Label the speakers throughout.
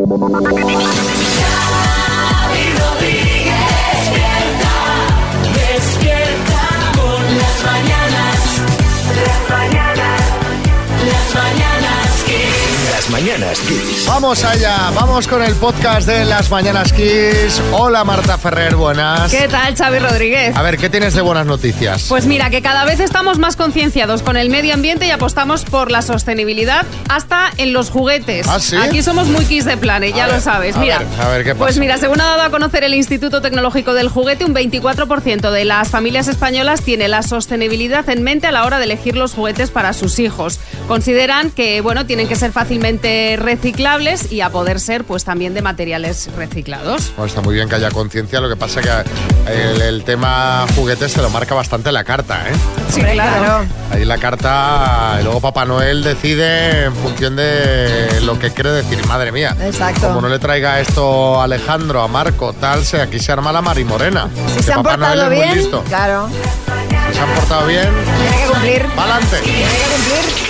Speaker 1: Yeah. Mañanas Kiss.
Speaker 2: Vamos allá, vamos con el podcast de las Mañanas Kiss. Hola Marta Ferrer, buenas.
Speaker 3: ¿Qué tal, Xavi Rodríguez?
Speaker 2: A ver, ¿qué tienes de buenas noticias?
Speaker 3: Pues mira, que cada vez estamos más concienciados con el medio ambiente y apostamos por la sostenibilidad hasta en los juguetes.
Speaker 2: ¿Ah, sí?
Speaker 3: Aquí somos muy Kiss de Planet, ya
Speaker 2: A
Speaker 3: lo sabes.
Speaker 2: a
Speaker 3: Mira,
Speaker 2: ver, a ver, ¿qué
Speaker 3: pues
Speaker 2: pasa?
Speaker 3: mira, según ha dado a conocer el Instituto Tecnológico del Juguete, un 24% de las familias españolas tiene la sostenibilidad en mente a la hora de elegir los juguetes para sus hijos. Consideran que, bueno, tienen que ser fácilmente reciclables y a poder ser, pues también de materiales reciclados.
Speaker 2: Bueno, está muy bien que haya conciencia, lo que pasa que el, el tema juguetes se lo marca bastante la carta, ¿eh?
Speaker 3: Sí, claro.
Speaker 2: Ahí la carta, y luego Papá Noel decide en función de lo que quiere decir. Madre mía.
Speaker 4: Exacto.
Speaker 2: Como no le traiga esto a Alejandro, a Marco, tal, se, aquí se arma la marimorena.
Speaker 4: Si
Speaker 2: Que
Speaker 4: se han
Speaker 2: Papá Noel
Speaker 4: portado
Speaker 2: es muy
Speaker 4: bien,
Speaker 2: listo.
Speaker 4: claro.
Speaker 2: Si se han portado bien,
Speaker 4: Tiene que cumplir.
Speaker 2: ¡pa'lante!
Speaker 4: Tiene que cumplir.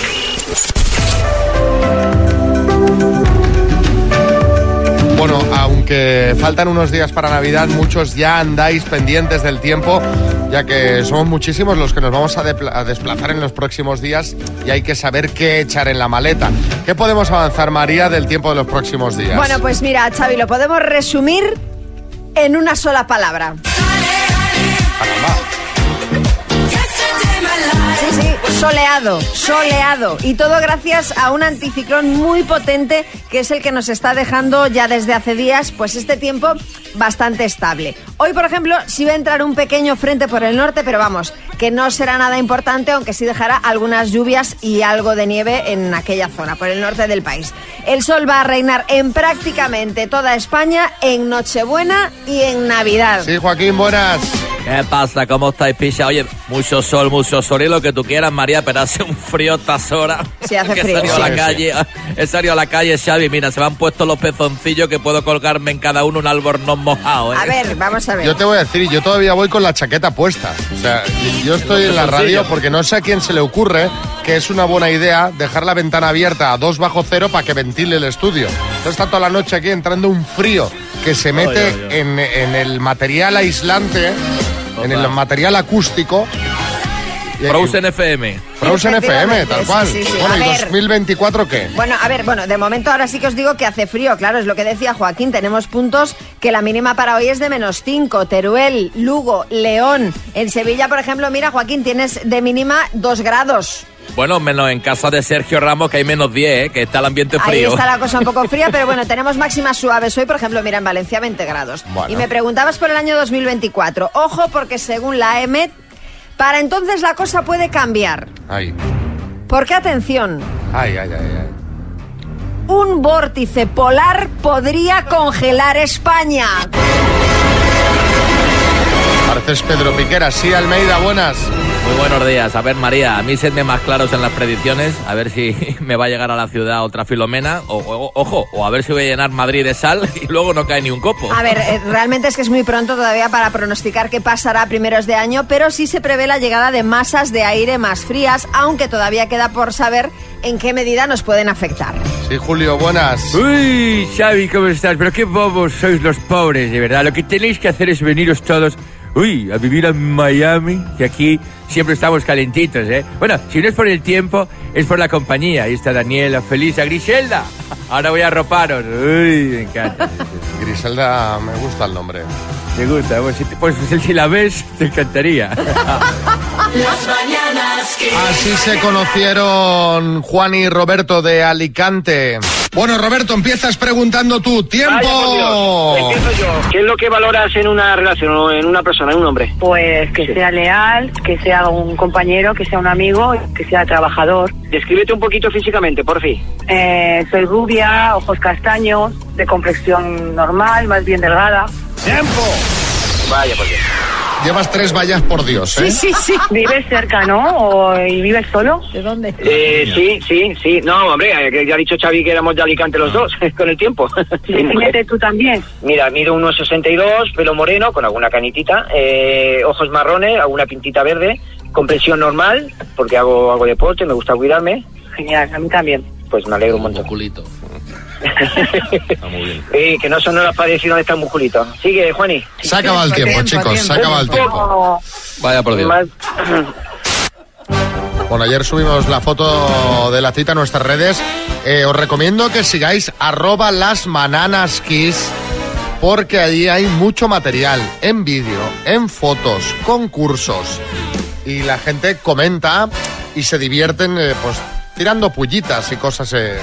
Speaker 2: Bueno, aunque faltan unos días para Navidad, muchos ya andáis pendientes del tiempo, ya que somos muchísimos los que nos vamos a, desplazar en los próximos días y hay que saber qué echar en la maleta. ¿Qué podemos avanzar, María, del tiempo de los próximos días?
Speaker 4: Bueno, pues mira, Xavi, lo podemos resumir en una sola palabra. Sí, sí, soleado, soleado. Y todo gracias a un anticiclón muy potente que es el que nos está dejando ya desde hace días, pues este tiempo bastante estable. Hoy, por ejemplo, sí va a entrar un pequeño frente por el norte, pero vamos, que no será nada importante, aunque sí dejará algunas lluvias y algo de nieve en aquella zona, por el norte del país. El sol va a reinar en prácticamente toda España en Nochebuena y en Navidad.
Speaker 2: Sí, Joaquín, buenas.
Speaker 5: ¿Qué pasa? ¿Cómo estáis, picha? Oye, mucho sol, mucho sol y lo que tú quieras, María, pero hace un frío estas horas.
Speaker 4: Sí, hace
Speaker 5: Que
Speaker 4: frío.
Speaker 5: He salido a
Speaker 2: Sí,
Speaker 5: la calle, he salido a la calle, Xavi, mira, se me han puesto los pezoncillos que puedo colgarme en cada uno un albornoz mojado, ¿eh?
Speaker 4: A ver, vamos a ver.
Speaker 2: Yo te voy a decir, yo todavía voy con la chaqueta puesta. O sea, yo estoy en la radio porque no sé a quién se le ocurre que es una buena idea dejar la ventana abierta a 2 bajo cero para que ventile el estudio. Entonces está toda la noche aquí entrando un frío que se mete En, en el material aislante, en el material acústico.
Speaker 5: Frozen FM.
Speaker 2: Frozen FM, tal cual.
Speaker 4: sí, sí, sí.
Speaker 2: Bueno,
Speaker 4: A
Speaker 2: ¿y
Speaker 4: ver.
Speaker 2: 2024 qué?
Speaker 4: Bueno, a ver, bueno, de momento ahora sí que os digo que hace frío, claro, es lo que decía Joaquín, tenemos puntos que la mínima para hoy es de menos 5, Teruel, Lugo, León, en Sevilla, por ejemplo, mira, Joaquín, tienes de mínima 2 grados.
Speaker 5: Bueno, menos en casa de Sergio Ramos, que hay menos 10, ¿eh? que está el ambiente
Speaker 4: Ahí
Speaker 5: frío.
Speaker 4: está la cosa un poco fría, pero bueno, tenemos máximas suaves hoy, por ejemplo, mira, en Valencia 20 grados.
Speaker 2: Bueno.
Speaker 4: Y me preguntabas por el año 2024. Ojo, porque según la EMET, para entonces la cosa puede cambiar.
Speaker 2: Ay,
Speaker 4: Porque atención,
Speaker 2: ay, ay, ay. ay.
Speaker 4: un vórtice polar podría congelar España.
Speaker 2: Pareces Pedro Piquera. Sí, Almeida, buenas.
Speaker 5: Muy buenos días. A ver, María, a mí sedme más claros en las predicciones, a ver si me va a llegar a la ciudad otra Filomena, o, o- ojo, o a ver si voy a llenar Madrid de sal y luego no cae ni un copo.
Speaker 4: A ver, eh, realmente es que es muy pronto todavía para pronosticar qué pasará a primeros de año, pero sí se prevé la llegada de masas de aire más frías, aunque todavía queda por saber en qué medida nos pueden afectar.
Speaker 2: Sí, Julio, buenas.
Speaker 6: Uy, Xavi, ¿cómo estás? Pero qué bobos sois los pobres, de verdad. Lo que tenéis que hacer es veniros todos, uy, a vivir a Miami, que aquí siempre estamos calentitos, ¿eh? Bueno, si no es por el tiempo, es por la compañía. Ahí está Daniela, Felisa, Griselda. Ahora voy a arroparos. Uy, me encanta.
Speaker 2: Griselda, me gusta el nombre.
Speaker 6: ¿Te gusta? Pues, si, pues si la ves, te encantaría.
Speaker 1: Las mañanas.
Speaker 2: Así se conocieron Juan y Roberto de Alicante. Bueno, Roberto, empiezas preguntando tú. ¡Tiempo!
Speaker 7: Empiezo yo. ¿Qué es lo que valoras en una relación o en una persona, en un hombre?
Speaker 8: Pues que sea leal, que sea un compañero, que sea un amigo, que sea trabajador.
Speaker 7: Descríbete un poquito físicamente, por fin.
Speaker 8: Eh, soy rubia, ojos castaños, de complexión normal, más bien delgada.
Speaker 2: ¡Tiempo!
Speaker 7: Vaya, por Dios.
Speaker 2: Llevas tres vallas por Dios, ¿eh?
Speaker 4: sí, sí.
Speaker 8: ¿Vives cerca, no? ¿O, ¿Y vives solo?
Speaker 4: ¿De dónde?
Speaker 7: Eh, sí, sí, sí. No, hombre, eh, ya ha dicho Xavi que éramos de Alicante los dos, con el tiempo.
Speaker 8: Defínete tú también.
Speaker 7: Mira, mido unos 62, pelo moreno, con alguna canitita, eh, ojos marrones, alguna pintita verde, compresión normal, porque hago, hago deporte, me gusta cuidarme,
Speaker 8: Genial, a mí también.
Speaker 7: pues me alegro un montón.
Speaker 5: culito. Está muy bien.
Speaker 7: Eh, que no son horas para decir dónde está el musculito. Sigue, Juani.
Speaker 2: Se ha acabado el tiempo,
Speaker 4: Tiempo,
Speaker 2: chicos, se ha acabado el tiempo.
Speaker 5: Vaya por Dios.
Speaker 2: Bueno, ayer subimos la foto de la cita a nuestras redes. Eh, os recomiendo que sigáis arroba las kiss porque allí hay mucho material en vídeo, en fotos, concursos. Y la gente comenta y se divierten eh, pues tirando pullitas y cosas. eh,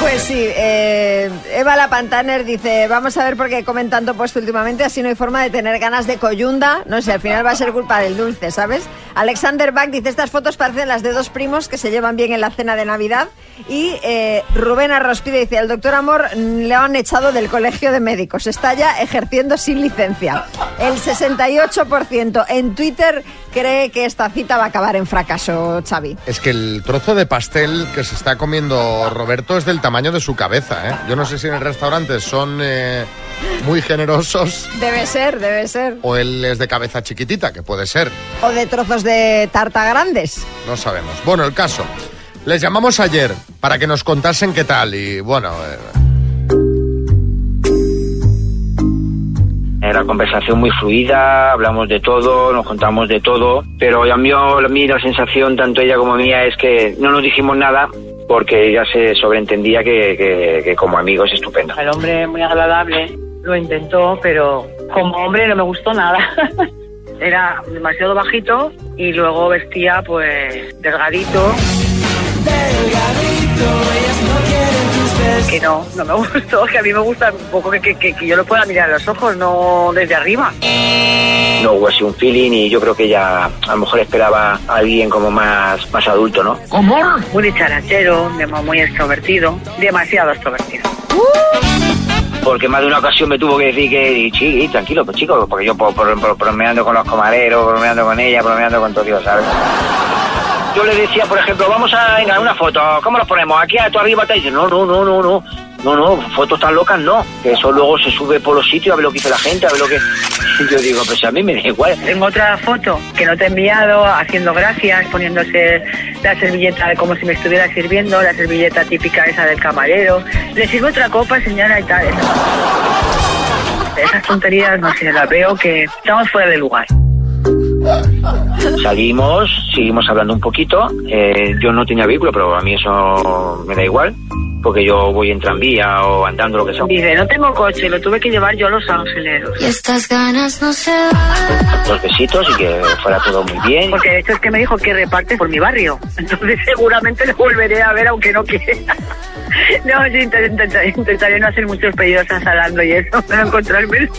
Speaker 4: Pues sí, eh, Eva La Pantaner dice, vamos a ver por qué comen tanto puesto últimamente, así no hay forma de tener ganas de coyunda. No sé, al final va a ser culpa del dulce, ¿sabes? Alexander Bach dice, estas fotos parecen las de dos primos que se llevan bien en la cena de Navidad. Y eh, Rubén Arrospide dice, al doctor Amor le han echado del colegio de médicos, está ya ejerciendo sin licencia. El 68% en Twitter cree que esta cita va a acabar en fracaso, Xavi.
Speaker 2: Es que el trozo de pastel que se está comiendo Roberto es del tamaño de su cabeza, ¿eh? Yo no sé si en el restaurante son eh, muy generosos
Speaker 4: Debe ser, debe ser.
Speaker 2: o él es de cabeza chiquitita, que puede ser.
Speaker 4: O de trozos de tarta grandes.
Speaker 2: No sabemos. Bueno, el caso. Les llamamos ayer para que nos contasen qué tal y bueno... eh,
Speaker 7: Era conversación muy fluida, hablamos de todo, nos contamos de todo, pero a mí, a mí la sensación, tanto ella como mía, es que no nos dijimos nada porque ella se sobreentendía que, que- que como amigo es estupendo.
Speaker 8: El hombre muy agradable, lo intentó, pero como hombre no me gustó nada. Era demasiado bajito y luego vestía pues delgadito. Que no, no me gustó, que a mí me gusta un poco que, que- que- yo lo pueda mirar a los ojos, no desde arriba.
Speaker 7: No hubo así un feeling y yo creo que ella a lo mejor esperaba a alguien como más, más adulto, ¿no?
Speaker 8: Muy dicharachero, demo- muy extrovertido, demasiado extrovertido.
Speaker 7: Porque más de una ocasión me tuvo que decir que, sí, tranquilo, pues chico, porque yo por, por, por- bromeando con los camareros, bromeando con ella, bromeando con todo, Dios, ¿sabes? Yo le decía, por ejemplo, vamos a venga, una foto, ¿cómo los ponemos? Aquí a tu arriba te dice, no, no, no, no, no, no, no, fotos tan locas no, que eso luego se sube por los sitios a ver lo que dice la gente, a ver lo que... Yo digo, pues a mí me da igual.
Speaker 8: Tengo otra foto que no te he enviado, haciendo gracias, poniéndose la servilleta como si me estuviera sirviendo, la servilleta típica esa del camarero. Le sirvo otra copa, señora, y tal. Esas tonterías, no sé, las veo que estamos fuera de lugar.
Speaker 7: Salimos, seguimos hablando un poquito. eh, yo no tenía vehículo, pero a mí eso me da igual, porque yo voy en tranvía o andando, lo que sea.
Speaker 8: Dice, no tengo coche, lo tuve que llevar yo a Los Ángeles.
Speaker 1: Y estas ganas no se van.
Speaker 7: Dos besitos y que fuera todo muy bien.
Speaker 8: Porque de hecho es que me dijo que reparte por mi barrio. Entonces seguramente lo volveré a ver aunque no quiera. No, sí, intent- intent- intentaré no hacer muchos pedidos salando y eso, pero encontrármelo.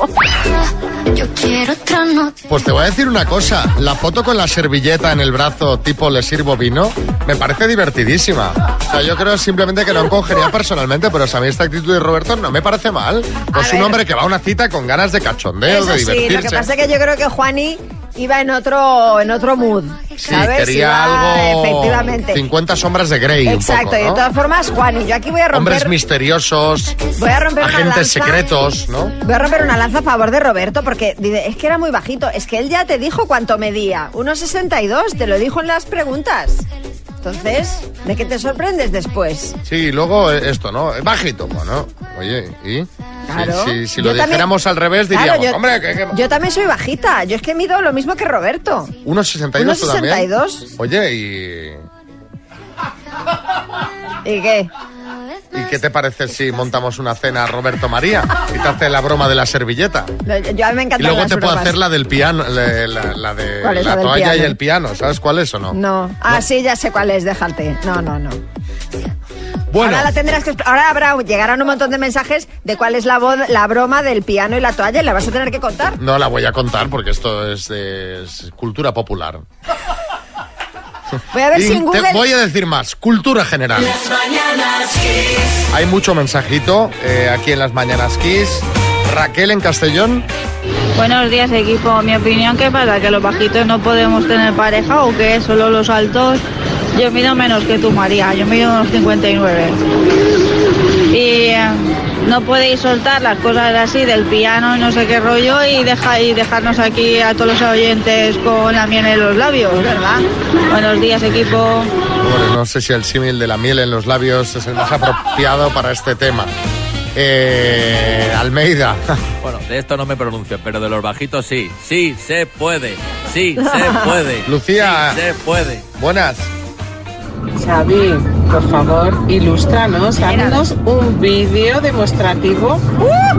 Speaker 1: Yo quiero otra noche.
Speaker 2: Pues te voy a decir una cosa, la foto con la servilleta en el brazo tipo le sirvo vino, me parece divertidísima. O sea, yo creo simplemente que no encogería personalmente, pero a mí esta actitud de Roberto no me parece mal. Pues
Speaker 4: A
Speaker 2: un
Speaker 4: ver.
Speaker 2: hombre que va a una cita con ganas de cachondeo,
Speaker 4: Eso
Speaker 2: de
Speaker 4: sí, lo
Speaker 2: divertirse.
Speaker 4: que pasa es que yo creo que Juani iba en otro, en otro mood,
Speaker 2: Sí,
Speaker 4: ¿sabes?
Speaker 2: quería
Speaker 4: Iba-
Speaker 2: algo...
Speaker 4: Efectivamente.
Speaker 2: 50 sombras de Grey
Speaker 4: Exacto,
Speaker 2: un
Speaker 4: y de todas formas, Juani, yo aquí voy a romper...
Speaker 2: Hombres misteriosos,
Speaker 4: Voy a romper una
Speaker 2: agentes
Speaker 4: lanza.
Speaker 2: secretos, ¿no?
Speaker 4: Voy a romper una lanza a favor de Roberto porque es que era muy bajito. Es que él ya te dijo cuánto medía. 1,62, te lo dijo en las preguntas. Entonces, ¿de qué te sorprendes después?
Speaker 2: Sí, y luego eh, esto, ¿no? Bajito, bueno. Oye, ¿y?
Speaker 4: Claro.
Speaker 2: Si,
Speaker 4: Yo
Speaker 2: lo
Speaker 4: también-
Speaker 2: dijéramos al revés,
Speaker 4: Claro,
Speaker 2: diríamos,
Speaker 4: yo,
Speaker 2: hombre, que... que-
Speaker 4: yo también soy bajita. Yo es que mido lo mismo que Roberto.
Speaker 2: 1,62 tú también.
Speaker 4: 1,62.
Speaker 2: Oye, ¿y,
Speaker 4: ¿Y qué?
Speaker 2: ¿Y qué te parece si montamos una cena a Roberto María y te hace la broma de la servilleta?
Speaker 4: Yo me
Speaker 2: Y luego te puedo hacer la del piano, la, la- la de
Speaker 4: ¿Cuál es
Speaker 2: la toalla y el piano. ¿Sabes cuál es o no?
Speaker 4: No. Ah, sí, ya sé cuál es, déjate. No, no, no.
Speaker 2: Bueno,
Speaker 4: Ahora la tendrás que... Ahora habrá, llegarán un montón de mensajes de cuál es la, voz, la broma del piano y la toalla y la vas a tener que contar.
Speaker 2: no la voy a contar porque esto es, es cultura popular.
Speaker 4: Voy a ver
Speaker 2: Y
Speaker 4: si en
Speaker 2: te
Speaker 4: Google...
Speaker 2: voy a decir más, cultura general.
Speaker 1: Las mañanas Kiss.
Speaker 2: Hay mucho mensajito eh, aquí en las Mañanas Kiss. Raquel en Castellón.
Speaker 9: Buenos días equipo, mi opinión ¿qué pasa? ¿Que los bajitos no podemos tener pareja o que solo los altos? Yo mido menos que tú María, yo mido unos 59. Y eh, no podéis soltar las cosas así del piano y no sé qué rollo y, deja, y dejarnos aquí a todos los oyentes con la miel en los labios, ¿verdad? Buenos días, equipo.
Speaker 2: Bueno, no sé si el símil de la miel en los labios es el más apropiado para este tema. Eh, Almeida.
Speaker 5: Bueno, de esto no me pronuncio, pero de los bajitos sí. Sí, se puede. Sí, se puede.
Speaker 2: Lucía.
Speaker 5: Sí, se puede.
Speaker 2: Buenas.
Speaker 10: Xavi, por favor, ilústranos, haznos un vídeo demostrativo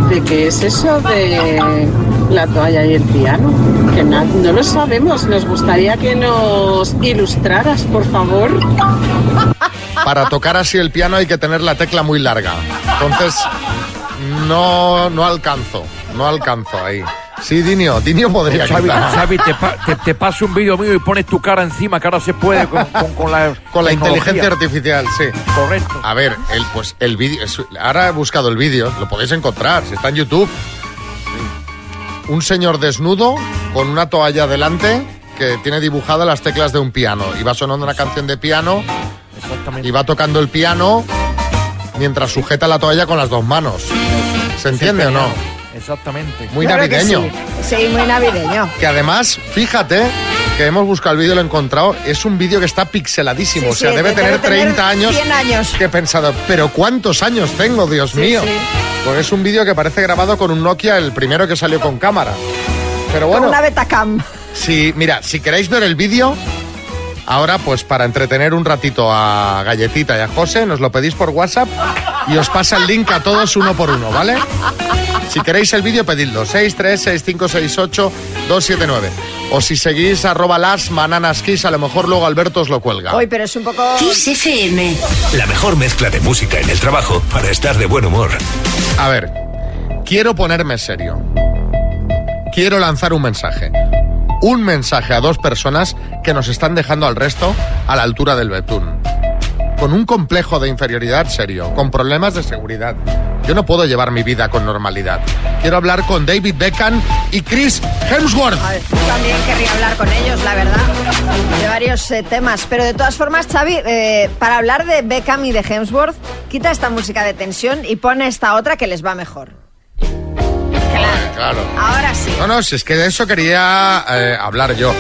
Speaker 10: de qué es eso de la toalla y el piano. Que na- no lo sabemos, nos gustaría que nos ilustraras, por favor.
Speaker 2: Para tocar así el piano hay que tener la tecla muy larga. Entonces, no, no alcanzo. No alcanzo ahí. Sí, Dinio. Dinio podría
Speaker 6: Xavi. Xavi, te, pa- te- te paso un vídeo mío y pones tu cara encima, que ahora se puede con, con- con la
Speaker 2: Con la
Speaker 6: tecnología.
Speaker 2: inteligencia artificial, sí.
Speaker 6: Correcto.
Speaker 2: A ver, el, pues el vídeo. es- Ahora he buscado el vídeo, lo podéis encontrar, si está en YouTube. Un señor desnudo con una toalla delante que tiene dibujadas las teclas de un piano. Y va sonando una canción de piano
Speaker 6: Exactamente.
Speaker 2: y va tocando el piano mientras sujeta la toalla con las dos manos. ¿Se entiende o no?
Speaker 6: Exactamente.
Speaker 2: Muy
Speaker 4: Claro
Speaker 2: navideño.
Speaker 4: Sí. Sí, muy navideño.
Speaker 2: Que además, fíjate que hemos buscado el vídeo, lo he encontrado, es un vídeo que está pixeladísimo,
Speaker 4: Sí,
Speaker 2: o sea,
Speaker 4: sí,
Speaker 2: debe
Speaker 4: debe
Speaker 2: tener
Speaker 4: tener
Speaker 2: 30 años.
Speaker 4: 100 años.
Speaker 2: Que he pensado, pero ¿cuántos años tengo, Dios
Speaker 4: Sí,
Speaker 2: mío?
Speaker 4: sí.
Speaker 2: Porque es un vídeo que parece grabado con un Nokia, el primero que salió con cámara. Pero
Speaker 4: Con
Speaker 2: bueno,
Speaker 4: una Betacam.
Speaker 2: si, mira, si queréis ver el vídeo, ahora pues para entretener un ratito a Galletita y a José, nos lo pedís por WhatsApp y os pasa el link a todos uno por uno, ¿vale? Si queréis el vídeo, pedidlo. 636568279. O si seguís arroba las mananas kiss, a lo mejor luego Alberto os lo cuelga.
Speaker 4: Hoy, pero es un poco...
Speaker 11: Kiss FM.
Speaker 12: La mejor mezcla de música en el trabajo para estar de buen humor.
Speaker 2: A ver, quiero ponerme serio. Quiero lanzar un mensaje. Un mensaje a dos personas que nos están dejando al resto a la altura del betún. Con un complejo de inferioridad serio, con problemas de seguridad. Yo no puedo llevar mi vida con normalidad. Quiero hablar con David Beckham y Chris Hemsworth.
Speaker 4: Ver, yo también querría hablar con ellos, la verdad, de varios eh, temas. Pero de todas formas, Xavi, eh, para hablar de Beckham y de Hemsworth, quita esta música de tensión y pone esta otra que les va mejor. Claro,
Speaker 2: Claro.
Speaker 4: ahora sí.
Speaker 2: No, no, si es que de eso quería eh, hablar yo.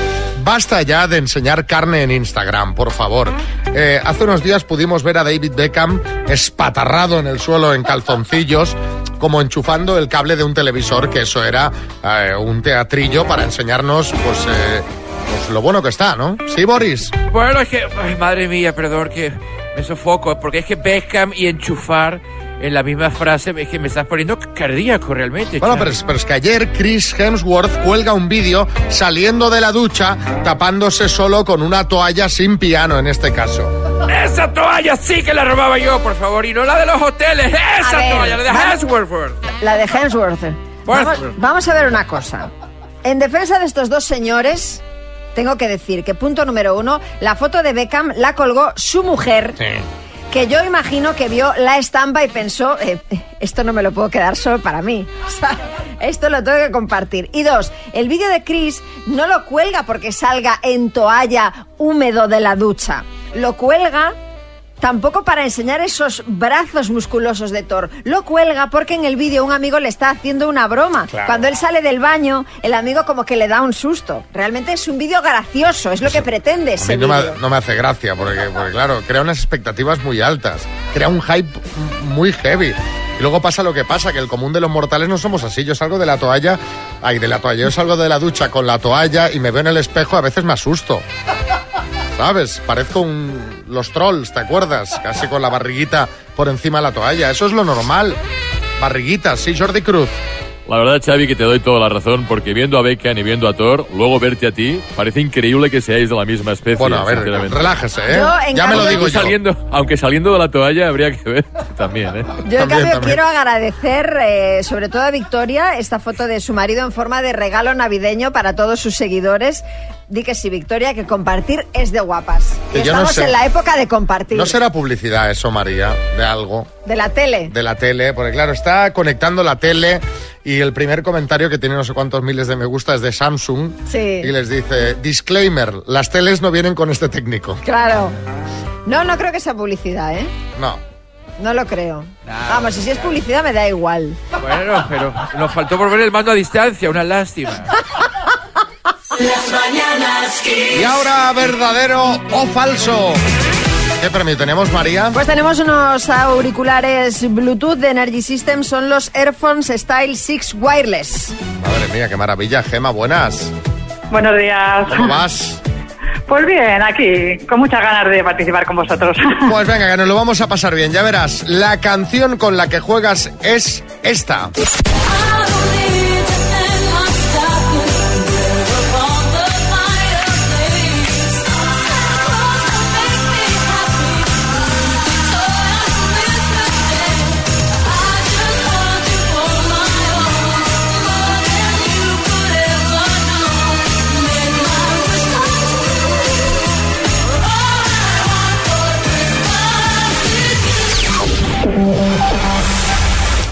Speaker 2: Basta ya de enseñar carne en Instagram, por favor. Eh, hace unos días pudimos ver a David Beckham espatarrado en el suelo en calzoncillos, como enchufando el cable de un televisor, que eso era eh, un teatrillo para enseñarnos, pues, eh, pues lo bueno que está, ¿no? Sí, Boris.
Speaker 6: Bueno, es que, ay, madre mía, perdón que me sofoco, porque es que Beckham y enchufar en la misma frase es que me estás poniendo cardíaco realmente.
Speaker 2: Bueno, pero es, pero es que ayer Chris Hemsworth cuelga un vídeo saliendo de la ducha, tapándose solo con una toalla sin piano en este caso.
Speaker 6: Esa toalla sí que la robaba yo, por favor, y no la de los hoteles. Esa
Speaker 4: ver,
Speaker 6: toalla, la de
Speaker 4: vamos-
Speaker 6: Hemsworth.
Speaker 4: La de Hemsworth. Vamos, vamos a ver una cosa. En defensa de estos dos señores, tengo que decir que punto número uno, la foto de Beckham la colgó su mujer. Que yo imagino que vio la estampa y pensó, eh, esto no me lo puedo quedar solo para mí. Esto lo tengo que compartir. Y dos, el vídeo de Chris no lo cuelga porque salga en toalla húmedo de la ducha. Lo cuelga tampoco para enseñar esos brazos musculosos de Thor. Lo cuelga porque en el vídeo un amigo le está haciendo una broma.
Speaker 2: Claro.
Speaker 4: Cuando él sale del baño, el amigo como que le da un susto. Realmente es un vídeo gracioso, es lo que pretende
Speaker 2: A
Speaker 4: ese
Speaker 2: mí no me, no me hace gracia, porque, porque, claro, crea unas expectativas muy altas, crea un hype muy heavy. Y luego pasa lo que pasa, que el común de los mortales no somos así. Yo salgo de la toalla, ay, de la toalla, yo salgo de la ducha con la toalla y me veo en el espejo, a veces me asusto. ¿Sabes? Parezco un, los trolls, ¿te acuerdas? Casi con la barriguita por encima de la toalla. Eso es lo normal. Barriguitas, sí, Jordi Cruz.
Speaker 13: La verdad, Xavi, que te doy toda la razón, porque viendo a Beckham y viendo a Thor, luego verte a ti, parece increíble que seáis de la misma especie.
Speaker 2: Bueno, a ver,
Speaker 13: sinceramente.
Speaker 2: relájese, ¿eh?
Speaker 4: Yo, en
Speaker 2: ya me lo digo
Speaker 13: Aunque
Speaker 2: yo.
Speaker 13: saliendo, aunque saliendo de la toalla habría que ver también, ¿eh?
Speaker 4: Yo, en
Speaker 2: También,
Speaker 4: cambio,
Speaker 2: también.
Speaker 4: quiero agradecer, eh, sobre todo a Victoria, esta foto de su marido en forma de regalo navideño para todos sus seguidores. Di que sí, Victoria, que compartir es de guapas.
Speaker 2: Que
Speaker 4: Y
Speaker 2: yo no
Speaker 4: estamos
Speaker 2: sé.
Speaker 4: en la época de compartir.
Speaker 2: ¿No será publicidad eso, María, de algo?
Speaker 4: De la tele.
Speaker 2: de la tele, porque claro, está conectando la tele y el primer comentario que tiene no sé cuántos miles de me gusta es de Samsung
Speaker 4: Sí.
Speaker 2: y les dice, disclaimer, las teles no vienen con este técnico.
Speaker 4: Claro. No, no creo que sea publicidad, ¿eh?
Speaker 2: No.
Speaker 4: No lo creo. Vamos, y si es publicidad me da igual.
Speaker 6: Bueno, pero nos faltó por ver el mando a distancia, una lástima.
Speaker 1: Las mañanas
Speaker 2: Y ahora, ¿verdadero o falso? ¿Qué premio tenemos, María?
Speaker 4: Pues tenemos unos auriculares Bluetooth de Energy System, son los Airphones Style 6 Wireless.
Speaker 2: Madre mía, qué maravilla. Gema, buenas.
Speaker 11: Buenos días.
Speaker 2: ¿Cómo vas?
Speaker 11: Pues bien, aquí, con muchas ganas de participar con vosotros.
Speaker 2: Pues venga, que nos lo vamos a pasar bien. Ya verás, la canción con la que juegas es esta.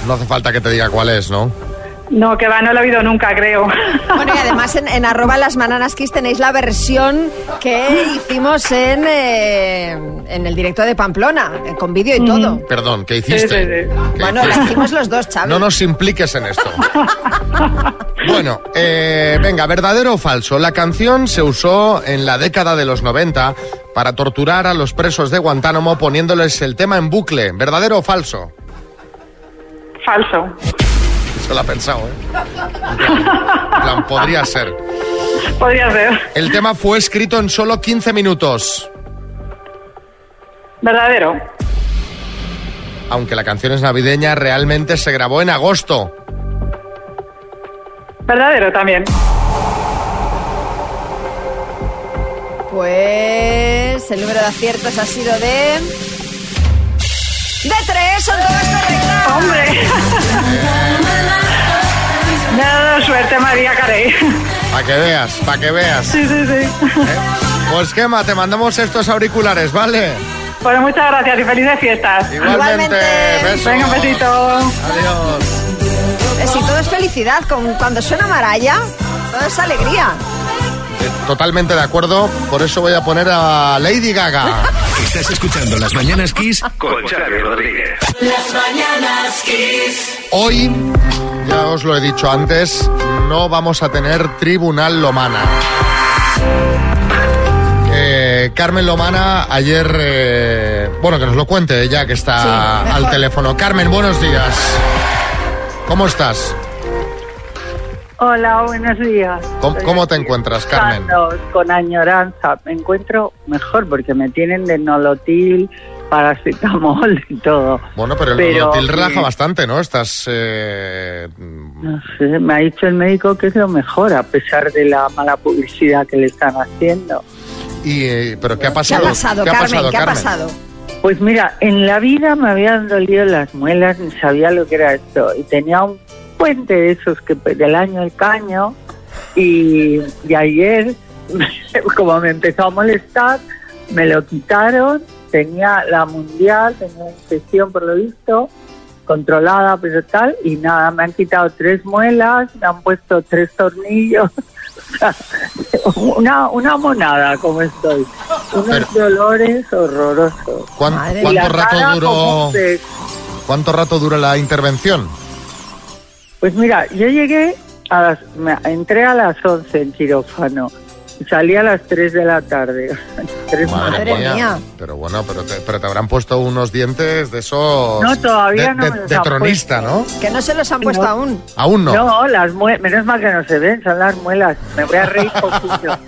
Speaker 2: No hace falta que te diga cuál es, ¿no?
Speaker 11: No, que va, no lo he oído nunca, creo.
Speaker 4: Bueno, y además en, en arroba las bananas kiss tenéis la versión que hicimos en, eh, en el directo de Pamplona, eh, con vídeo y todo.
Speaker 2: Perdón, ¿qué hiciste?
Speaker 11: Sí, sí, sí.
Speaker 2: ¿Qué
Speaker 4: Bueno, la
Speaker 2: hiciste?
Speaker 4: hicimos los dos.
Speaker 2: No nos impliques en esto. Bueno, eh, venga, ¿verdadero o falso? La canción se usó en la década de los 90 para torturar a los presos de Guantánamo poniéndoles el tema en bucle. ¿Verdadero o falso?
Speaker 11: Falso.
Speaker 2: Eso lo ha pensado, ¿eh? En plan, en plan, podría ser.
Speaker 11: Podría ser.
Speaker 2: El tema fue escrito en solo 15 minutos.
Speaker 11: Verdadero.
Speaker 2: Aunque la canción es navideña, realmente se grabó en agosto.
Speaker 11: Verdadero también.
Speaker 4: Pues el número de aciertos ha sido de... De tres, son todas correctas.
Speaker 11: ¡Hombre! Me ha dado suerte María Carey.
Speaker 2: Para que veas, para que veas.
Speaker 11: Sí, sí, sí.
Speaker 2: Pues Gema, te mandamos estos auriculares, ¿vale?
Speaker 11: Pues muchas gracias y felices fiestas.
Speaker 2: Igualmente. Besos.
Speaker 11: Venga, un besito.
Speaker 2: Adiós.
Speaker 4: Eh, Si todo es felicidad, con, cuando suena Maraya, todo es alegría.
Speaker 2: Eh, Totalmente de acuerdo, por eso voy a poner a Lady Gaga.
Speaker 12: Estás escuchando Las Mañanas Kiss con Xavi Rodríguez.
Speaker 1: Las mañanas Kiss.
Speaker 2: Hoy, ya os lo he dicho antes, no vamos a tener Tribunal Lomana. Eh, Carmen Lomana ayer, eh, bueno, que nos lo cuente ella que está
Speaker 14: Sí,
Speaker 2: al teléfono. Carmen, buenos días. ¿Cómo estás?
Speaker 14: Hola, buenos días.
Speaker 2: ¿Cómo, te encuentras, Carmen?
Speaker 14: Con añoranza. Me encuentro mejor porque me tienen de nolotil, paracetamol y todo.
Speaker 2: Bueno, pero el
Speaker 14: Pero,
Speaker 2: Nolotil relaja
Speaker 14: eh,
Speaker 2: bastante, ¿no? Estás... eh,
Speaker 14: No sé, me ha dicho el médico que es lo mejor, a pesar de la mala publicidad que le están haciendo.
Speaker 2: y, eh, ¿Pero qué ha
Speaker 4: ¿Qué ha
Speaker 2: pasado?
Speaker 4: pasado,
Speaker 2: ¿Qué ha
Speaker 4: Carmen?
Speaker 2: pasado,
Speaker 4: ¿Qué ha
Speaker 2: Carmen?
Speaker 4: pasado?
Speaker 14: Pues mira, en la vida me habían dolido las muelas, ni sabía lo que era esto. Y tenía un puente de esos que del año el caño. Y, y ayer, como me empezó a molestar, me lo quitaron. Tenía la mundial, tenía una infección por lo visto, controlada, pero tal. Y nada, me han quitado tres muelas, me han puesto tres tornillos. una, una monada como estoy. Unos dolores horrorosos.
Speaker 2: ¿Cuán-
Speaker 14: Y
Speaker 2: ¿Cuánto
Speaker 14: la
Speaker 2: rato duró? ¿Cuánto rato dura la intervención?
Speaker 14: Pues mira, yo llegué, a las, me- entré a las 11 en quirófano y salí a las 3 de la tarde.
Speaker 2: Madre mía. Pero bueno, pero te, pero te habrán puesto unos dientes de esos...
Speaker 14: No, todavía
Speaker 2: de,
Speaker 14: no
Speaker 2: de-
Speaker 14: me los
Speaker 2: de
Speaker 14: han
Speaker 2: tronista, ¿no?
Speaker 4: Que no se los han puesto
Speaker 14: No.
Speaker 4: aún.
Speaker 2: Aún no.
Speaker 14: No, las muelas, menos mal que no se ven, son las muelas. Me voy a reír poquito.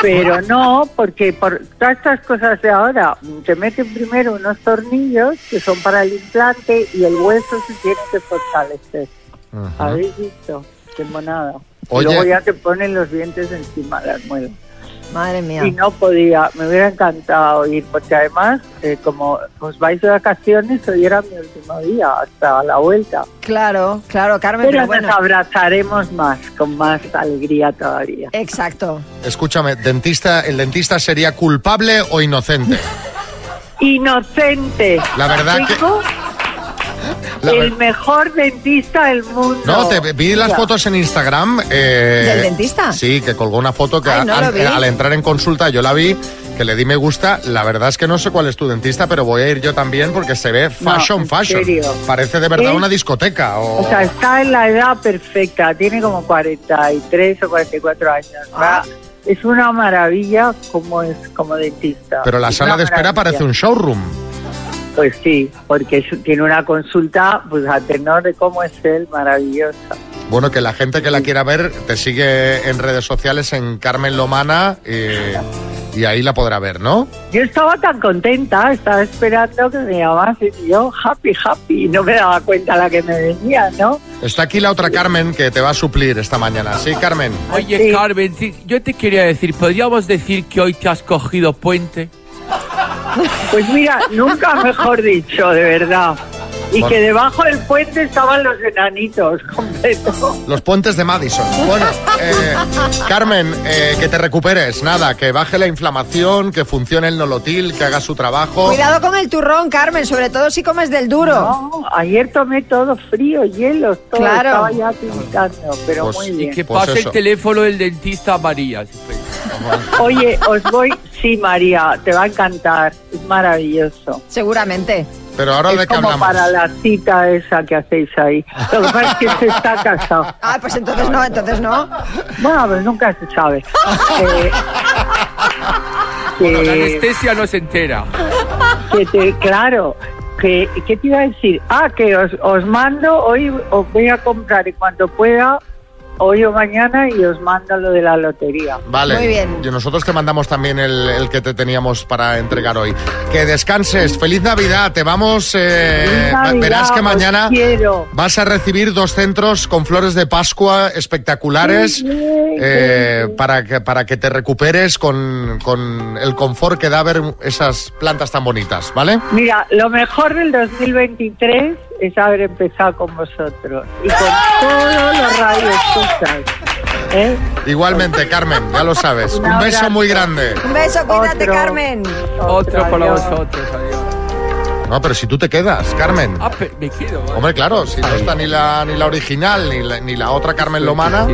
Speaker 14: Pero no, porque por todas estas cosas de ahora, te meten primero unos tornillos que son para el implante y el hueso se tiene que fortalecer.
Speaker 2: Ajá.
Speaker 14: ¿Habéis visto? Qué monada.
Speaker 2: Oye.
Speaker 14: Y luego ya te ponen los dientes encima de las muelas.
Speaker 4: Madre mía.
Speaker 14: Y no podía, me hubiera encantado ir, porque además, eh, como os vais de vacaciones, hoy era mi último día, hasta la vuelta.
Speaker 4: Claro, claro, Carmen,
Speaker 14: Pero
Speaker 4: pero bueno.
Speaker 14: nos abrazaremos más, con más alegría todavía.
Speaker 4: Exacto.
Speaker 2: Escúchame, dentista, ¿el dentista sería culpable o inocente?
Speaker 14: Inocente.
Speaker 2: La verdad que- La
Speaker 14: el mejor dentista del mundo.
Speaker 2: No, te vi las
Speaker 14: Mira,
Speaker 2: fotos en Instagram. eh,
Speaker 4: ¿Del dentista?
Speaker 2: Sí, que colgó una foto que
Speaker 4: Ay, no
Speaker 2: al, entrar en consulta yo la vi que le di me gusta. La verdad es que no sé cuál es tu dentista, pero voy a ir yo también porque se ve fashion,
Speaker 14: en
Speaker 2: fashion.
Speaker 14: serio.
Speaker 2: Parece de verdad una discoteca. O...
Speaker 14: O sea, está en la edad perfecta, tiene como 43 o 44 años. ¿verdad? Es una maravilla como es como dentista.
Speaker 2: pero la
Speaker 14: Es
Speaker 2: sala de espera
Speaker 14: maravilla.
Speaker 2: parece un showroom.
Speaker 14: Pues sí, porque es- tiene una consulta pues a tenor de cómo es él, maravillosa.
Speaker 2: Bueno, que la gente que la quiera ver te sigue en redes sociales en Carmen Lomana eh, y ahí la podrá ver, ¿no?
Speaker 14: Yo estaba tan contenta, estaba esperando que me llamase y yo happy, happy, y no me daba cuenta la que me venía, ¿no?
Speaker 2: Está aquí la otra Carmen que te va a suplir esta mañana. Sí, Carmen.
Speaker 6: Oye, Carmen, sí, yo te quería decir, ¿podríamos decir que hoy te has cogido puente?
Speaker 14: Pues mira, nunca mejor dicho, de verdad. Y
Speaker 2: Bueno.
Speaker 14: que debajo del puente estaban los enanitos, completo.
Speaker 2: Los puentes de Madison. Bueno, eh, Carmen, eh, que te recuperes. Nada, que baje la inflamación, que funcione el nolotil, que haga su trabajo.
Speaker 4: Cuidado con el turrón, Carmen, sobre todo si comes del duro.
Speaker 14: No, ayer tomé todo frío, hielos, todo.
Speaker 4: Claro.
Speaker 14: Estaba ya tiritando, pero
Speaker 2: Pues,
Speaker 14: muy
Speaker 2: ¿y
Speaker 14: bien.
Speaker 6: Que
Speaker 2: Pues
Speaker 6: pase el teléfono del dentista a María.
Speaker 14: Oye, os voy... Sí, María, te va a encantar. Es maravilloso.
Speaker 4: Seguramente.
Speaker 2: Pero ahora
Speaker 14: es
Speaker 2: de qué
Speaker 14: como
Speaker 2: hablamos.
Speaker 14: para la cita esa que hacéis ahí. Lo que pasa es que se está casado.
Speaker 4: Ah, pues entonces no, entonces no.
Speaker 14: Bueno, pues nunca se sabe. Eh,
Speaker 6: Bueno, la anestesia no se entera.
Speaker 14: que te, claro, que, ¿qué te iba a decir? Ah, que os, os mando, hoy os voy a comprar en cuanto pueda, hoy o mañana, y os mando lo de la lotería.
Speaker 2: Vale.
Speaker 4: Muy bien.
Speaker 2: Y nosotros te mandamos también el, el que te teníamos para entregar hoy. Que descanses. Feliz Navidad. Te vamos. eh,
Speaker 14: Navidad,
Speaker 2: verás que mañana vas a recibir dos centros con flores de Pascua espectaculares. Eh, para, que, para que te recuperes con, con el confort que da ver esas plantas tan bonitas, ¿vale?
Speaker 14: Mira, lo mejor del 2023 es haber empezado con vosotros y con todos los radioescuchas. ¿eh?
Speaker 2: Igualmente, Carmen, ya lo sabes.
Speaker 14: Un
Speaker 2: beso muy grande.
Speaker 4: Un beso, cuídate,
Speaker 14: Otro.
Speaker 4: Carmen.
Speaker 6: Otro para
Speaker 14: adiós.
Speaker 6: vosotros, adiós.
Speaker 2: No, pero si tú te quedas, Carmen.
Speaker 6: Ah, me quedo. ¿vale?
Speaker 2: Hombre, claro, si no está ni la, ni la original ni la, ni la otra Carmen Lomana.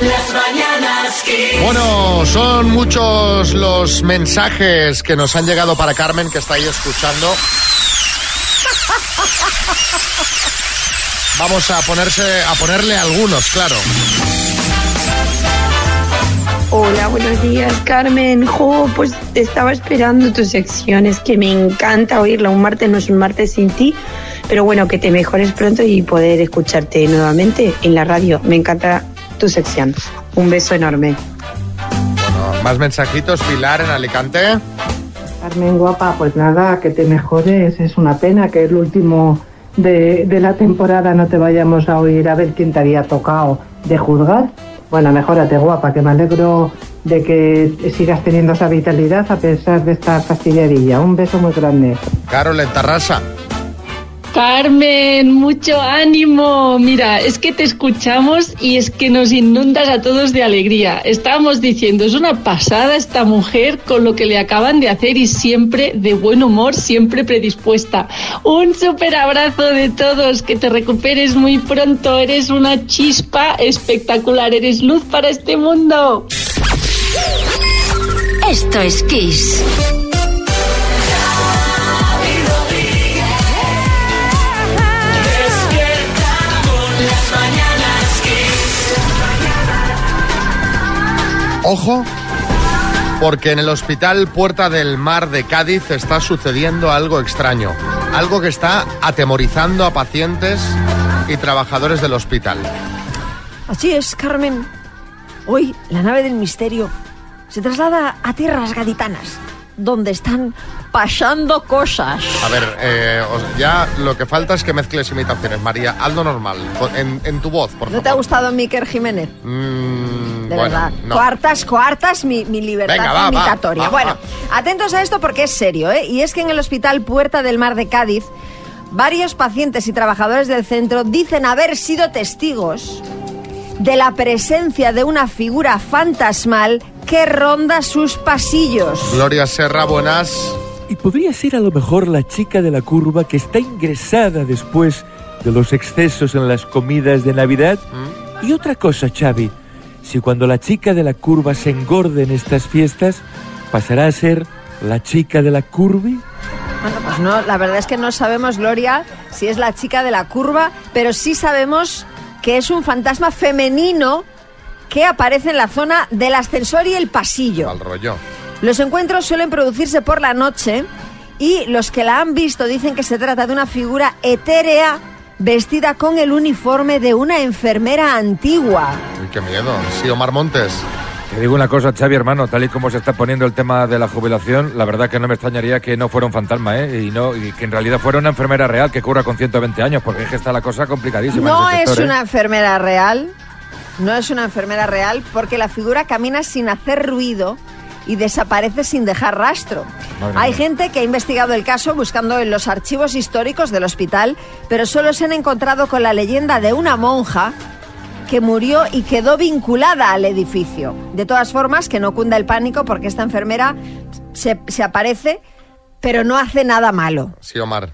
Speaker 1: Las mañanas.
Speaker 2: Bueno, son muchos los mensajes que nos han llegado para Carmen que está ahí escuchando. Vamos a ponerse a ponerle algunos, claro.
Speaker 15: Hola, buenos días, Carmen. Jo, pues estaba esperando tus secciones, que me encanta oírla. Un martes no es un martes sin ti, pero bueno, que te mejores pronto y poder escucharte nuevamente en la radio. Me encanta tu sección. Un beso enorme.
Speaker 2: Bueno, más mensajitos, Pilar en Alicante.
Speaker 16: Carmen guapa, pues nada, que te mejores. Es una pena que el último de, la temporada no te vayamos a oír a ver quién te había tocado de juzgar. Bueno, mejórate guapa, que me alegro de que sigas teniendo esa vitalidad a pesar de esta fastidiadilla. Un beso muy grande.
Speaker 2: Carol en Tarrasa.
Speaker 17: Carmen, mucho ánimo. Mira, es que te escuchamos y es que nos inundas a todos de alegría. Estábamos diciendo, es una pasada esta mujer con lo que le acaban de hacer y siempre de buen humor, siempre predispuesta. Un súper abrazo de todos, que te recuperes muy pronto. Eres una chispa espectacular, eres luz para este mundo.
Speaker 18: Esto es Kiss.
Speaker 2: Ojo, porque en el hospital Puerta del Mar de Cádiz está sucediendo algo extraño. Algo que está atemorizando a pacientes y trabajadores del hospital.
Speaker 4: Así es, Carmen. Hoy la nave del misterio se traslada a tierras gaditanas, donde están pasando cosas.
Speaker 2: A ver, eh, ya lo que falta es que mezcles imitaciones. María, hazlo normal, en, en tu voz, por
Speaker 4: ¿No
Speaker 2: favor.
Speaker 4: te ha gustado Miker Jiménez?
Speaker 2: Mm,
Speaker 4: De
Speaker 2: bueno,
Speaker 4: verdad.
Speaker 2: no.
Speaker 4: Cuartas, cuartas, mi, mi libertad
Speaker 2: Venga, va, va,
Speaker 4: imitatoria.
Speaker 2: va,
Speaker 4: bueno,
Speaker 2: va.
Speaker 4: atentos a esto porque es serio, ¿eh? Y es que en el Hospital Puerta del Mar de Cádiz, varios pacientes y trabajadores del centro dicen haber sido testigos de la presencia de una figura fantasmal que ronda sus pasillos.
Speaker 2: Gloria Serra, buenas.
Speaker 6: Y podría ser a lo mejor la chica de la curva que está ingresada después de los excesos en las comidas de Navidad. Y otra cosa, Xavi. si cuando la chica de la curva se engorde en estas fiestas, pasará a ser la chica de la curvi?
Speaker 4: Bueno, pues no, la verdad es que no sabemos, Gloria, si es la chica de la curva, pero sí sabemos que es un fantasma femenino que aparece en la zona del ascensor y el pasillo.
Speaker 2: Al rollo.
Speaker 4: Los encuentros suelen producirse por la noche y los que la han visto dicen que se trata de una figura etérea vestida con el uniforme de una enfermera antigua.
Speaker 2: Uy, qué miedo. Sí, Omar Montes.
Speaker 18: Te digo una cosa, Xavi, hermano, tal y como se está poniendo el tema de la jubilación, la verdad que no me extrañaría que no fuera un fantasma, ¿eh? Y, no, y que en realidad fuera una enfermera real que cura con 120 años, porque es que está la cosa complicadísima.
Speaker 4: No
Speaker 18: en
Speaker 4: es
Speaker 18: ¿eh?
Speaker 4: una enfermera real, no es una enfermera real porque la figura camina sin hacer ruido y desaparece sin dejar rastro.
Speaker 18: Madre
Speaker 4: Hay
Speaker 18: mía.
Speaker 4: gente que ha investigado el caso buscando en los archivos históricos del hospital, pero solo se han encontrado con la leyenda de una monja que murió y quedó vinculada al edificio. De todas formas, que no cunda el pánico porque esta enfermera se, se aparece, pero no hace nada malo.
Speaker 2: Sí, Omar.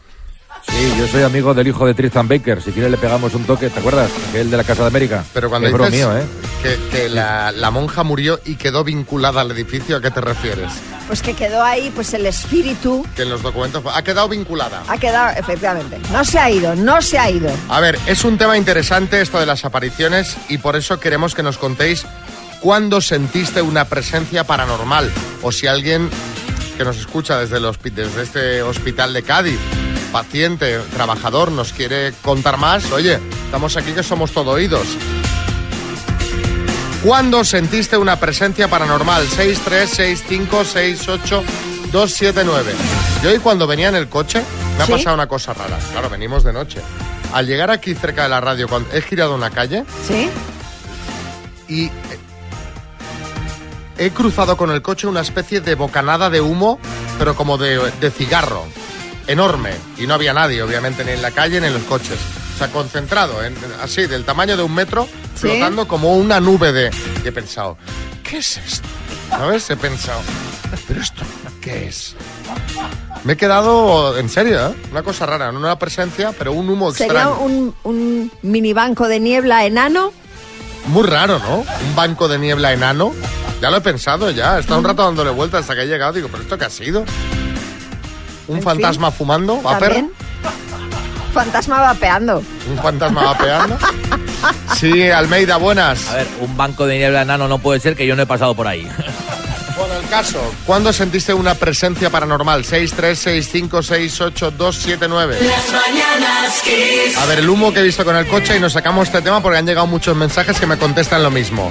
Speaker 18: Sí, yo soy amigo del hijo de Tristan Baker. Si quieres le pegamos un toque, ¿te acuerdas? Que el de la Casa de América.
Speaker 2: Pero cuando
Speaker 18: es
Speaker 2: dices
Speaker 18: bro mío, ¿eh?
Speaker 2: Que, que la, la monja murió y quedó vinculada al edificio, ¿a qué te refieres?
Speaker 4: Pues que quedó ahí, pues el espíritu
Speaker 2: Que en los documentos ha quedado vinculada.
Speaker 4: ha quedado, efectivamente. No se ha ido, no se ha ido.
Speaker 2: A ver, es un tema interesante esto de las apariciones y por eso queremos que nos contéis cuándo sentiste una presencia paranormal o si alguien que nos escucha desde, el desde este hospital de Cádiz, paciente, trabajador, nos quiere contar más, oye, estamos aquí que somos todo oídos. ¿Cuándo sentiste una presencia paranormal? 636568279. Yo hoy cuando venía en el coche me ha
Speaker 4: ¿Sí?
Speaker 2: pasado una cosa rara. Claro, venimos de noche. Al llegar aquí cerca de la radio, cuando he girado una calle
Speaker 4: ¿Sí?
Speaker 2: y he cruzado con el coche una especie de bocanada de humo, pero como de, de cigarro, enorme. Y no había nadie, obviamente, ni en la calle ni en los coches. O sea, concentrado, en- así, del tamaño de un metro,
Speaker 4: Sí.
Speaker 2: flotando como una nube de... Y he pensado, ¿qué es esto? ¿Sabes? He pensado, ¿pero esto qué es? Me he quedado, en serio, ¿eh? Una cosa rara, no una presencia, pero un humo
Speaker 4: Sería
Speaker 2: extraño.
Speaker 4: un, un mini banco de niebla enano.
Speaker 2: Muy raro, ¿no? Un banco de niebla enano. Ya lo he pensado ya. He estado un rato dándole vueltas hasta que he llegado. Digo, ¿pero esto qué ha sido? ¿Un
Speaker 4: En
Speaker 2: fantasma fumando? ¿Vapor?
Speaker 4: Fantasma vapeando.
Speaker 2: ¿Un fantasma vapeando? Sí, Almeida, buenas.
Speaker 5: A ver, un banco de niebla enano no puede ser que yo no he pasado por ahí.
Speaker 2: Bueno, el caso. ¿Cuándo sentiste una presencia paranormal? 636568279.
Speaker 1: Las mañanas Kiss.
Speaker 2: A ver, el humo que he visto con el coche y nos sacamos este tema porque han llegado muchos mensajes que me contestan lo mismo.